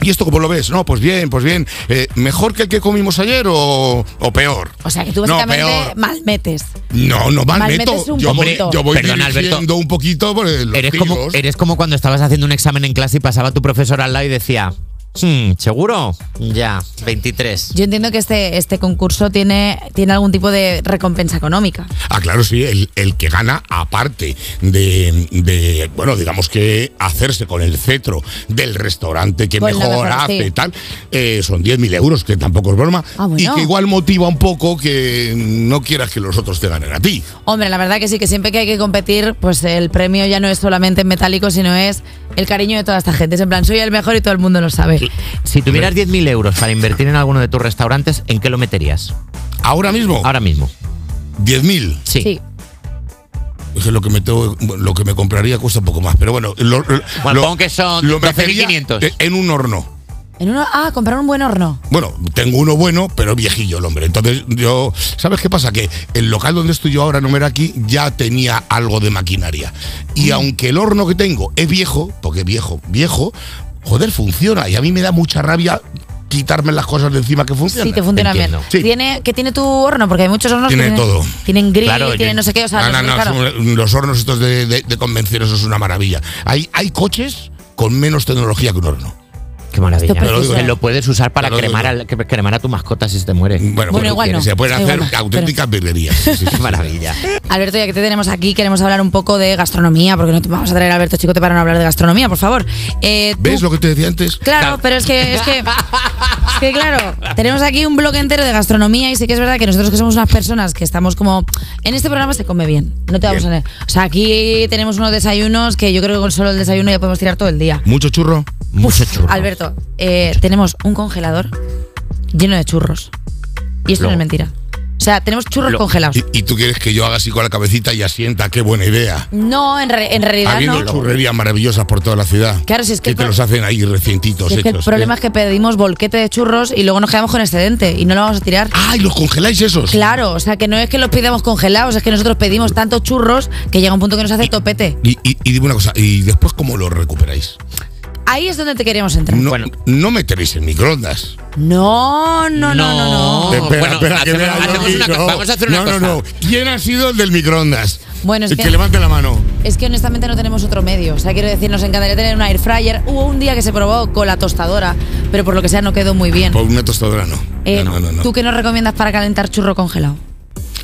Speaker 38: ¿Y esto cómo lo ves? No, pues bien, pues bien. Eh, ¿Mejor que el que comimos ayer o, o peor?
Speaker 9: O sea, que tú
Speaker 38: No,
Speaker 9: básicamente
Speaker 38: peor.
Speaker 9: mal metes.
Speaker 38: No, no mal
Speaker 9: Malmetes
Speaker 38: meto.
Speaker 9: un
Speaker 38: Yo voy,
Speaker 9: poquito.
Speaker 38: yo voy
Speaker 8: Perdona, Alberto.
Speaker 38: un poquito por el, los
Speaker 8: Eres como, eres como cuando estabas haciendo un examen en clase y pasaba tu profesor al lado y decía, "Hmm, ¿seguro? Ya, 23.
Speaker 9: Yo entiendo que este, este concurso tiene, tiene algún tipo de recompensa económica.
Speaker 38: Ah, claro, sí, el, el que gana, aparte de, de, bueno, digamos que hacerse con el cetro del restaurante que
Speaker 9: Pues
Speaker 38: mejor
Speaker 9: mejor,
Speaker 38: hace
Speaker 9: sí.
Speaker 38: y tal, eh, son 10.000 euros, que tampoco es broma,
Speaker 9: Ah, bueno.
Speaker 38: y que igual motiva un poco que no quieras que los otros te ganen a ti.
Speaker 9: Hombre, la verdad que sí, que siempre que hay que competir, pues el premio ya no es solamente en metálico, sino es el cariño de toda esta gente. Es en plan, soy el mejor y todo el mundo lo sabe.
Speaker 8: Si tuvieras 10.000 euros para invertir en alguno de tus restaurantes, ¿en qué lo meterías?
Speaker 38: ¿Ahora mismo?
Speaker 8: Ahora mismo.
Speaker 38: ¿10.000?
Speaker 8: Sí.
Speaker 38: Es que lo que me tengo- lo que me compraría cuesta un poco más, pero bueno, lo, lo-
Speaker 8: Bueno,
Speaker 38: lo-
Speaker 8: pon que son
Speaker 38: lo metería
Speaker 8: 12.500.
Speaker 38: En un horno.
Speaker 9: En uno, ah, comprar un buen horno.
Speaker 38: Bueno, tengo uno bueno, pero viejillo el hombre. Entonces yo, ¿sabes qué pasa? Que el local donde estoy yo ahora, no era aquí, ya tenía algo de maquinaria. Y aunque el horno que tengo es viejo, porque viejo, viejo, joder, funciona. Y a mí me da mucha rabia quitarme las cosas de encima que funcionan.
Speaker 9: Sí, te funciona bien.
Speaker 38: Sí.
Speaker 9: ¿Tiene, ¿Qué tiene tu horno? Porque hay muchos hornos
Speaker 38: Tiene
Speaker 9: que
Speaker 38: todo.
Speaker 9: tienen grill,
Speaker 38: Claro,
Speaker 9: tienen
Speaker 38: tiene-
Speaker 9: no sé qué. O sea,
Speaker 38: No, no, no,
Speaker 9: claro.
Speaker 38: son- los hornos estos de, de, de convención, eso es una maravilla. Hay, hay coches con menos tecnología que un horno.
Speaker 8: Qué maravilla. Que lo puedes usar para cremar, al- que- cremar a tu mascota si se te muere.
Speaker 38: Bueno, bueno,
Speaker 9: igual no.
Speaker 38: se pueden
Speaker 9: Sí,
Speaker 38: hacer
Speaker 9: bueno,
Speaker 38: auténticas sí, sí, sí.
Speaker 8: maravilla.
Speaker 9: Alberto, ya que te tenemos aquí, queremos hablar un poco de gastronomía, porque no te vamos a traer a Alberto Chicote para no hablar de gastronomía, por favor. Eh, tú-
Speaker 38: ¿Ves lo que te decía antes?
Speaker 9: Claro, pero es que, es que, es que claro, tenemos aquí un bloque entero de gastronomía y sí que es verdad que nosotros que somos unas personas que estamos como, en este programa se come bien, no te vamos a... O sea, aquí tenemos unos desayunos que yo creo que con solo el desayuno ya podemos tirar todo el día.
Speaker 38: ¿Mucho churro?
Speaker 8: Mucho churro.
Speaker 9: Alberto, eh, tenemos un congelador lleno de churros. Y esto no es mentira. O sea, tenemos churros
Speaker 38: Lo-
Speaker 9: congelados.
Speaker 38: Y, y tú quieres que yo haga así con la cabecita y asienta, qué buena idea.
Speaker 9: No, en, re- en realidad
Speaker 38: Habiendo
Speaker 9: no.
Speaker 38: churrerías maravillosas por toda la ciudad.
Speaker 9: Claro, si es que
Speaker 38: Y te los hacen ahí recientitos
Speaker 9: Si es que el
Speaker 38: hechos.
Speaker 9: problema
Speaker 38: ¿eh?
Speaker 9: es que pedimos volquete de churros y luego nos quedamos con excedente y no lo vamos a tirar.
Speaker 38: ¡Ay, los congeláis esos!
Speaker 9: Claro, o sea que no es que los pidamos congelados, es que nosotros pedimos tantos churros que llega un punto que nos hace topete.
Speaker 38: Y, y, y dime una cosa, ¿y después cómo los recuperáis?
Speaker 9: Ahí es donde te queríamos entrar.
Speaker 38: No, no meteréis en microondas.
Speaker 9: No, no, no, no, no.
Speaker 38: Espera,
Speaker 8: Bueno,
Speaker 38: espera,
Speaker 8: hacemos- una
Speaker 38: no.
Speaker 8: cosa, vamos a hacer una
Speaker 38: no, no,
Speaker 8: cosa.
Speaker 38: no. ¿Quién ha sido el del microondas?
Speaker 9: Bueno, es
Speaker 38: el
Speaker 9: que-
Speaker 38: que levante la mano.
Speaker 9: Es que honestamente no tenemos otro medio. O sea, quiero decir, nos encantaría tener una air fryer. Hubo un día que se probó con la tostadora, pero por lo que sea no quedó muy bien.
Speaker 38: Por una tostadora no.
Speaker 9: Eh,
Speaker 38: no, no, no.
Speaker 9: ¿Tú qué nos recomiendas para calentar churro congelado?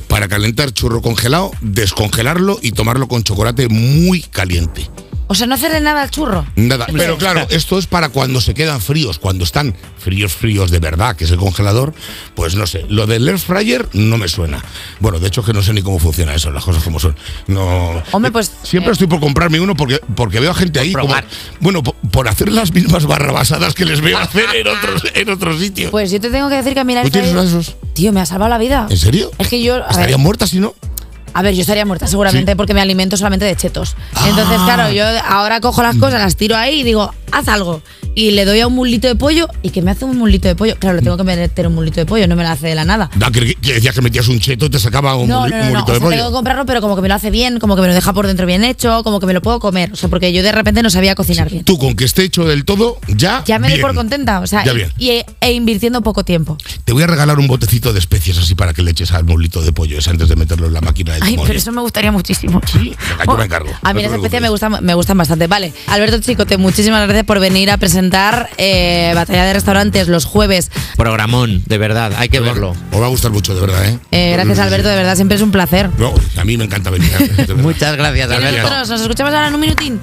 Speaker 38: Para calentar churro congelado, descongelarlo y tomarlo con chocolate muy caliente.
Speaker 9: O sea, no hacerle nada al churro.
Speaker 38: Nada, pero claro, esto es para cuando se quedan fríos, cuando están fríos, fríos de verdad, que es el congelador, pues no sé, lo del air fryer no me suena. Bueno, de hecho que no sé ni cómo funciona eso, las cosas como son. No.
Speaker 9: Hombre, pues.
Speaker 38: Siempre estoy por comprarme uno porque, porque veo a gente ahí como, bueno, por, por hacer las mismas barrabasadas que les veo hacer en otros, en otros sitios.
Speaker 9: Pues yo te tengo que decir que a mí la
Speaker 38: ¿Tú tienes uno de esos?
Speaker 9: Tío, me ha salvado la vida.
Speaker 38: ¿En serio?
Speaker 9: Es que yo.
Speaker 38: Estaría
Speaker 9: ver,
Speaker 38: muerta si no.
Speaker 9: A ver, yo estaría muerta seguramente porque me alimento solamente de chetos. Entonces,
Speaker 38: Ah.
Speaker 9: claro, yo ahora cojo las cosas, las tiro ahí y digo, haz algo. Y le doy a un mulito de pollo y que me hace un mulito de pollo. Claro, le tengo que meter un mulito de pollo, no me lo hace de la nada.
Speaker 38: Da, que, que decías que metías un cheto y te sacaba un,
Speaker 9: No,
Speaker 38: muli-
Speaker 9: no,
Speaker 38: un
Speaker 9: no, no.
Speaker 38: de pollo.
Speaker 9: tengo que comprarlo, pero como que me lo hace bien, como que me lo deja por dentro bien hecho, como que me lo puedo comer. O sea, porque yo de repente no sabía cocinar bien.
Speaker 38: Tú con que esté hecho del todo, ya.
Speaker 9: Ya me doy por contenta, o sea,
Speaker 38: Ya
Speaker 9: y-
Speaker 38: bien.
Speaker 9: y, e, e invirtiendo poco tiempo.
Speaker 38: Te voy a regalar un botecito de especies así para que le eches al mulito de pollo ese antes de meterlo en la máquina del
Speaker 9: Ay, pero eso me gustaría muchísimo.
Speaker 38: Sí, yo me encargo.
Speaker 9: A mí las
Speaker 38: te
Speaker 9: especias me gustan, me gustan bastante. Vale, Alberto Chicote, muchísimas gracias por venir a presentar eh, Batalla de Restaurantes los jueves.
Speaker 8: Programón, de verdad, hay que verlo.
Speaker 38: Os va a gustar mucho, de verdad, ¿eh?
Speaker 9: Eh, gracias, Alberto, de verdad, siempre es un placer.
Speaker 38: No, a mí me encanta venir. ¿eh?
Speaker 8: Muchas gracias,
Speaker 9: Y
Speaker 8: Alberto.
Speaker 9: nosotros nos escuchamos ahora en un minutín.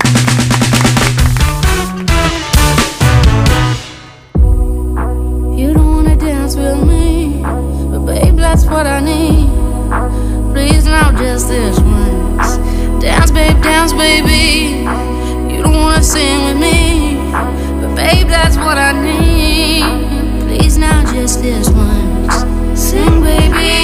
Speaker 6: You don't wanna dance with me, but babe, that's what I need. Please now, just this once. Dance, babe, dance, baby. You don't wanna sing with me, babe, that's what I need. Please now, just this once. Sing, baby.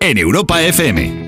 Speaker 21: En Europa FM.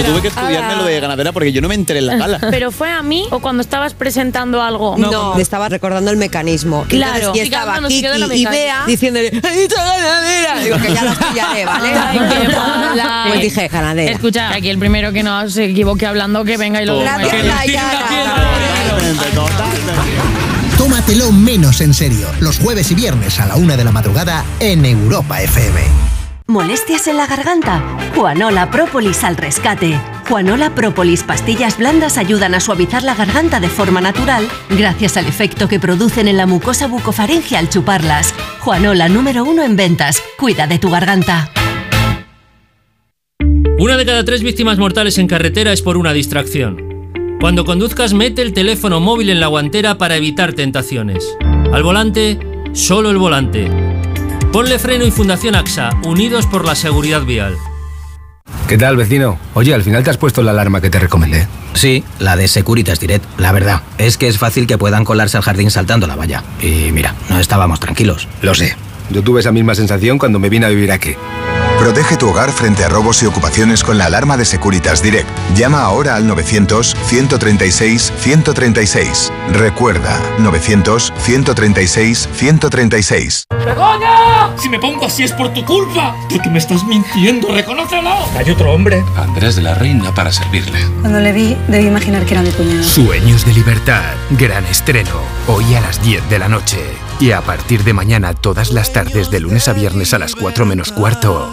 Speaker 39: Yo tuve que estudiarme lo de ganadera porque yo no me enteré en la gala.
Speaker 40: ¿Pero fue a mí o cuando estabas presentando algo?
Speaker 11: No, me estaba recordando el mecanismo.
Speaker 40: Claro.
Speaker 11: Entonces, y estaba
Speaker 40: se
Speaker 11: Kiki y. Bea diciéndole ¡Ahí está ganadera! Digo que ya las pillaré, ¿vale?
Speaker 40: Ay, qué mala.
Speaker 11: Pues dije ganadera.
Speaker 40: Escucha, aquí el primero que no se equivoque hablando, que venga y lo
Speaker 11: Gracias,
Speaker 41: Tómatelo menos en serio. Los jueves y viernes a la una de la madrugada en Europa FM.
Speaker 26: ¿Molestias en la garganta? Juanola Propolis al rescate. Juanola Propolis pastillas blandas ayudan a suavizar la garganta de forma natural gracias al efecto que producen en la mucosa bucofaringe al chuparlas. Juanola número uno en ventas. Cuida de tu garganta.
Speaker 30: Una de cada tres víctimas mortales en carretera es por una distracción. Cuando conduzcas, mete el teléfono móvil en la guantera para evitar tentaciones. Al volante, solo el volante. Ponle freno y Fundación AXA, unidos por la seguridad vial.
Speaker 27: ¿Qué tal, vecino? Oye, al final te has puesto la alarma que te recomendé.
Speaker 42: Sí, la de Securitas Direct. La verdad, es que es fácil que puedan colarse al jardín saltando la valla. Y mira, no estábamos tranquilos.
Speaker 27: Lo sé. Yo tuve esa misma sensación cuando me vine a vivir aquí.
Speaker 43: Protege tu hogar frente a robos y ocupaciones con la alarma de Securitas Direct. Llama ahora al 900-136-136. Recuerda, 900-136-136.
Speaker 44: ¡Begoña! Si me pongo así es por tu culpa. Porque me estás mintiendo, reconócelo. Hay otro hombre.
Speaker 45: Andrés de la Reina para servirle.
Speaker 46: Cuando le vi, debí imaginar que era mi cuñado.
Speaker 27: Sueños de libertad. Gran estreno. Hoy a las 10 de la noche. Y a partir de mañana, todas las tardes, de lunes a viernes a las 4 menos cuarto,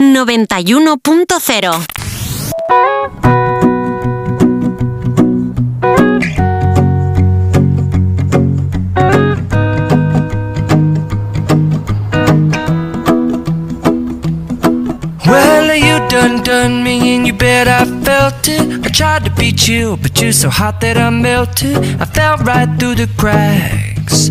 Speaker 4: 91.0
Speaker 15: Well, you done done me and you bet I felt it. I tried to beat you, but you're so hot that I melted. I fell right through the cracks.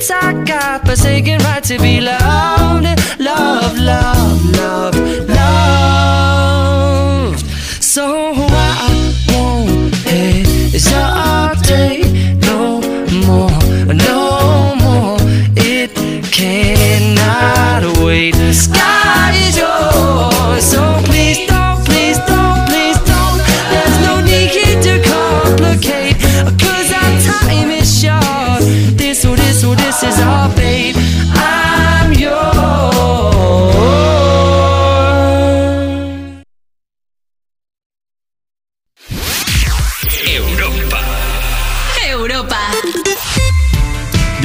Speaker 15: rights I got, but second right to be loved, loved, loved, loved, loved. So I won't hesitate no more, no more. It
Speaker 4: can't.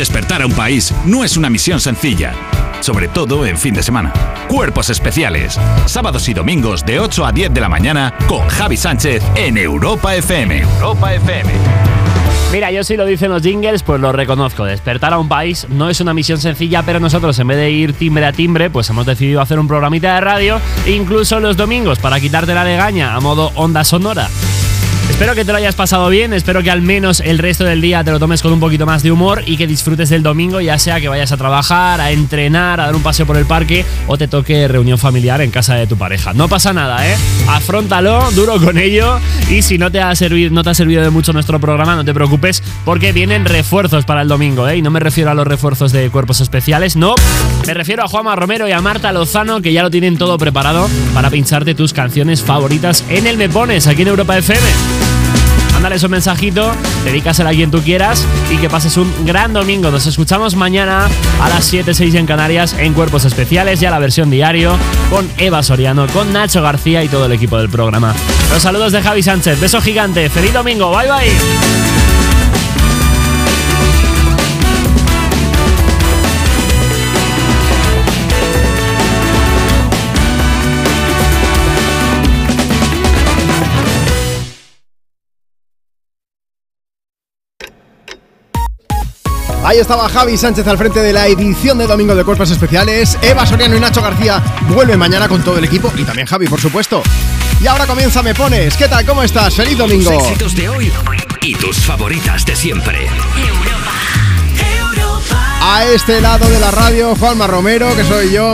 Speaker 2: Despertar a un país no es una misión sencilla, sobre todo en fin de semana. Cuerpos especiales, sábados y domingos de 8 a 10 de la mañana con Javi Sánchez en Europa FM. Europa FM.
Speaker 3: Mira, yo si lo dicen los jingles, pues lo reconozco. Despertar a un país no es una misión sencilla, pero nosotros en vez de ir timbre a timbre, pues hemos decidido hacer un programita de radio, incluso los domingos, para quitarte la legaña a modo onda sonora. Espero que te lo hayas pasado bien, espero que al menos el resto del día te lo tomes con un poquito más de humor y que disfrutes del domingo, ya sea que vayas a trabajar, a entrenar, a dar un paseo por el parque o te toque reunión familiar en casa de tu pareja. No pasa nada, ¿eh? Afróntalo, duro con ello y si no te ha servido, no te ha servido de mucho nuestro programa, no te preocupes porque vienen refuerzos para el domingo, ¿eh? Y no me refiero a los refuerzos de cuerpos especiales, no, me refiero a Juanma Romero y a Marta Lozano que ya lo tienen todo preparado para pincharte tus canciones favoritas en el Me Pones, aquí en Europa FM. Mándales un mensajito, dedícasela a quien tú quieras y que pases un gran domingo. Nos escuchamos mañana a las 7, 6 en Canarias en Cuerpos Especiales, ya la versión diario, con Eva Soriano, con Nacho García y todo el equipo del programa. Los saludos de Javi Sánchez, beso gigante, feliz domingo, bye bye.
Speaker 47: Ahí estaba Javi Sánchez al frente de la edición de Domingo de Cuerpos Especiales. Eva Soriano y Nacho García vuelven mañana con todo el equipo y también Javi, por supuesto. Y ahora comienza Me Pones. ¿Qué tal? ¿Cómo estás? ¡Feliz domingo!
Speaker 1: Tus éxitos de hoy y tus favoritas de siempre.
Speaker 47: A este lado de la radio, Juanma Romero, que soy yo.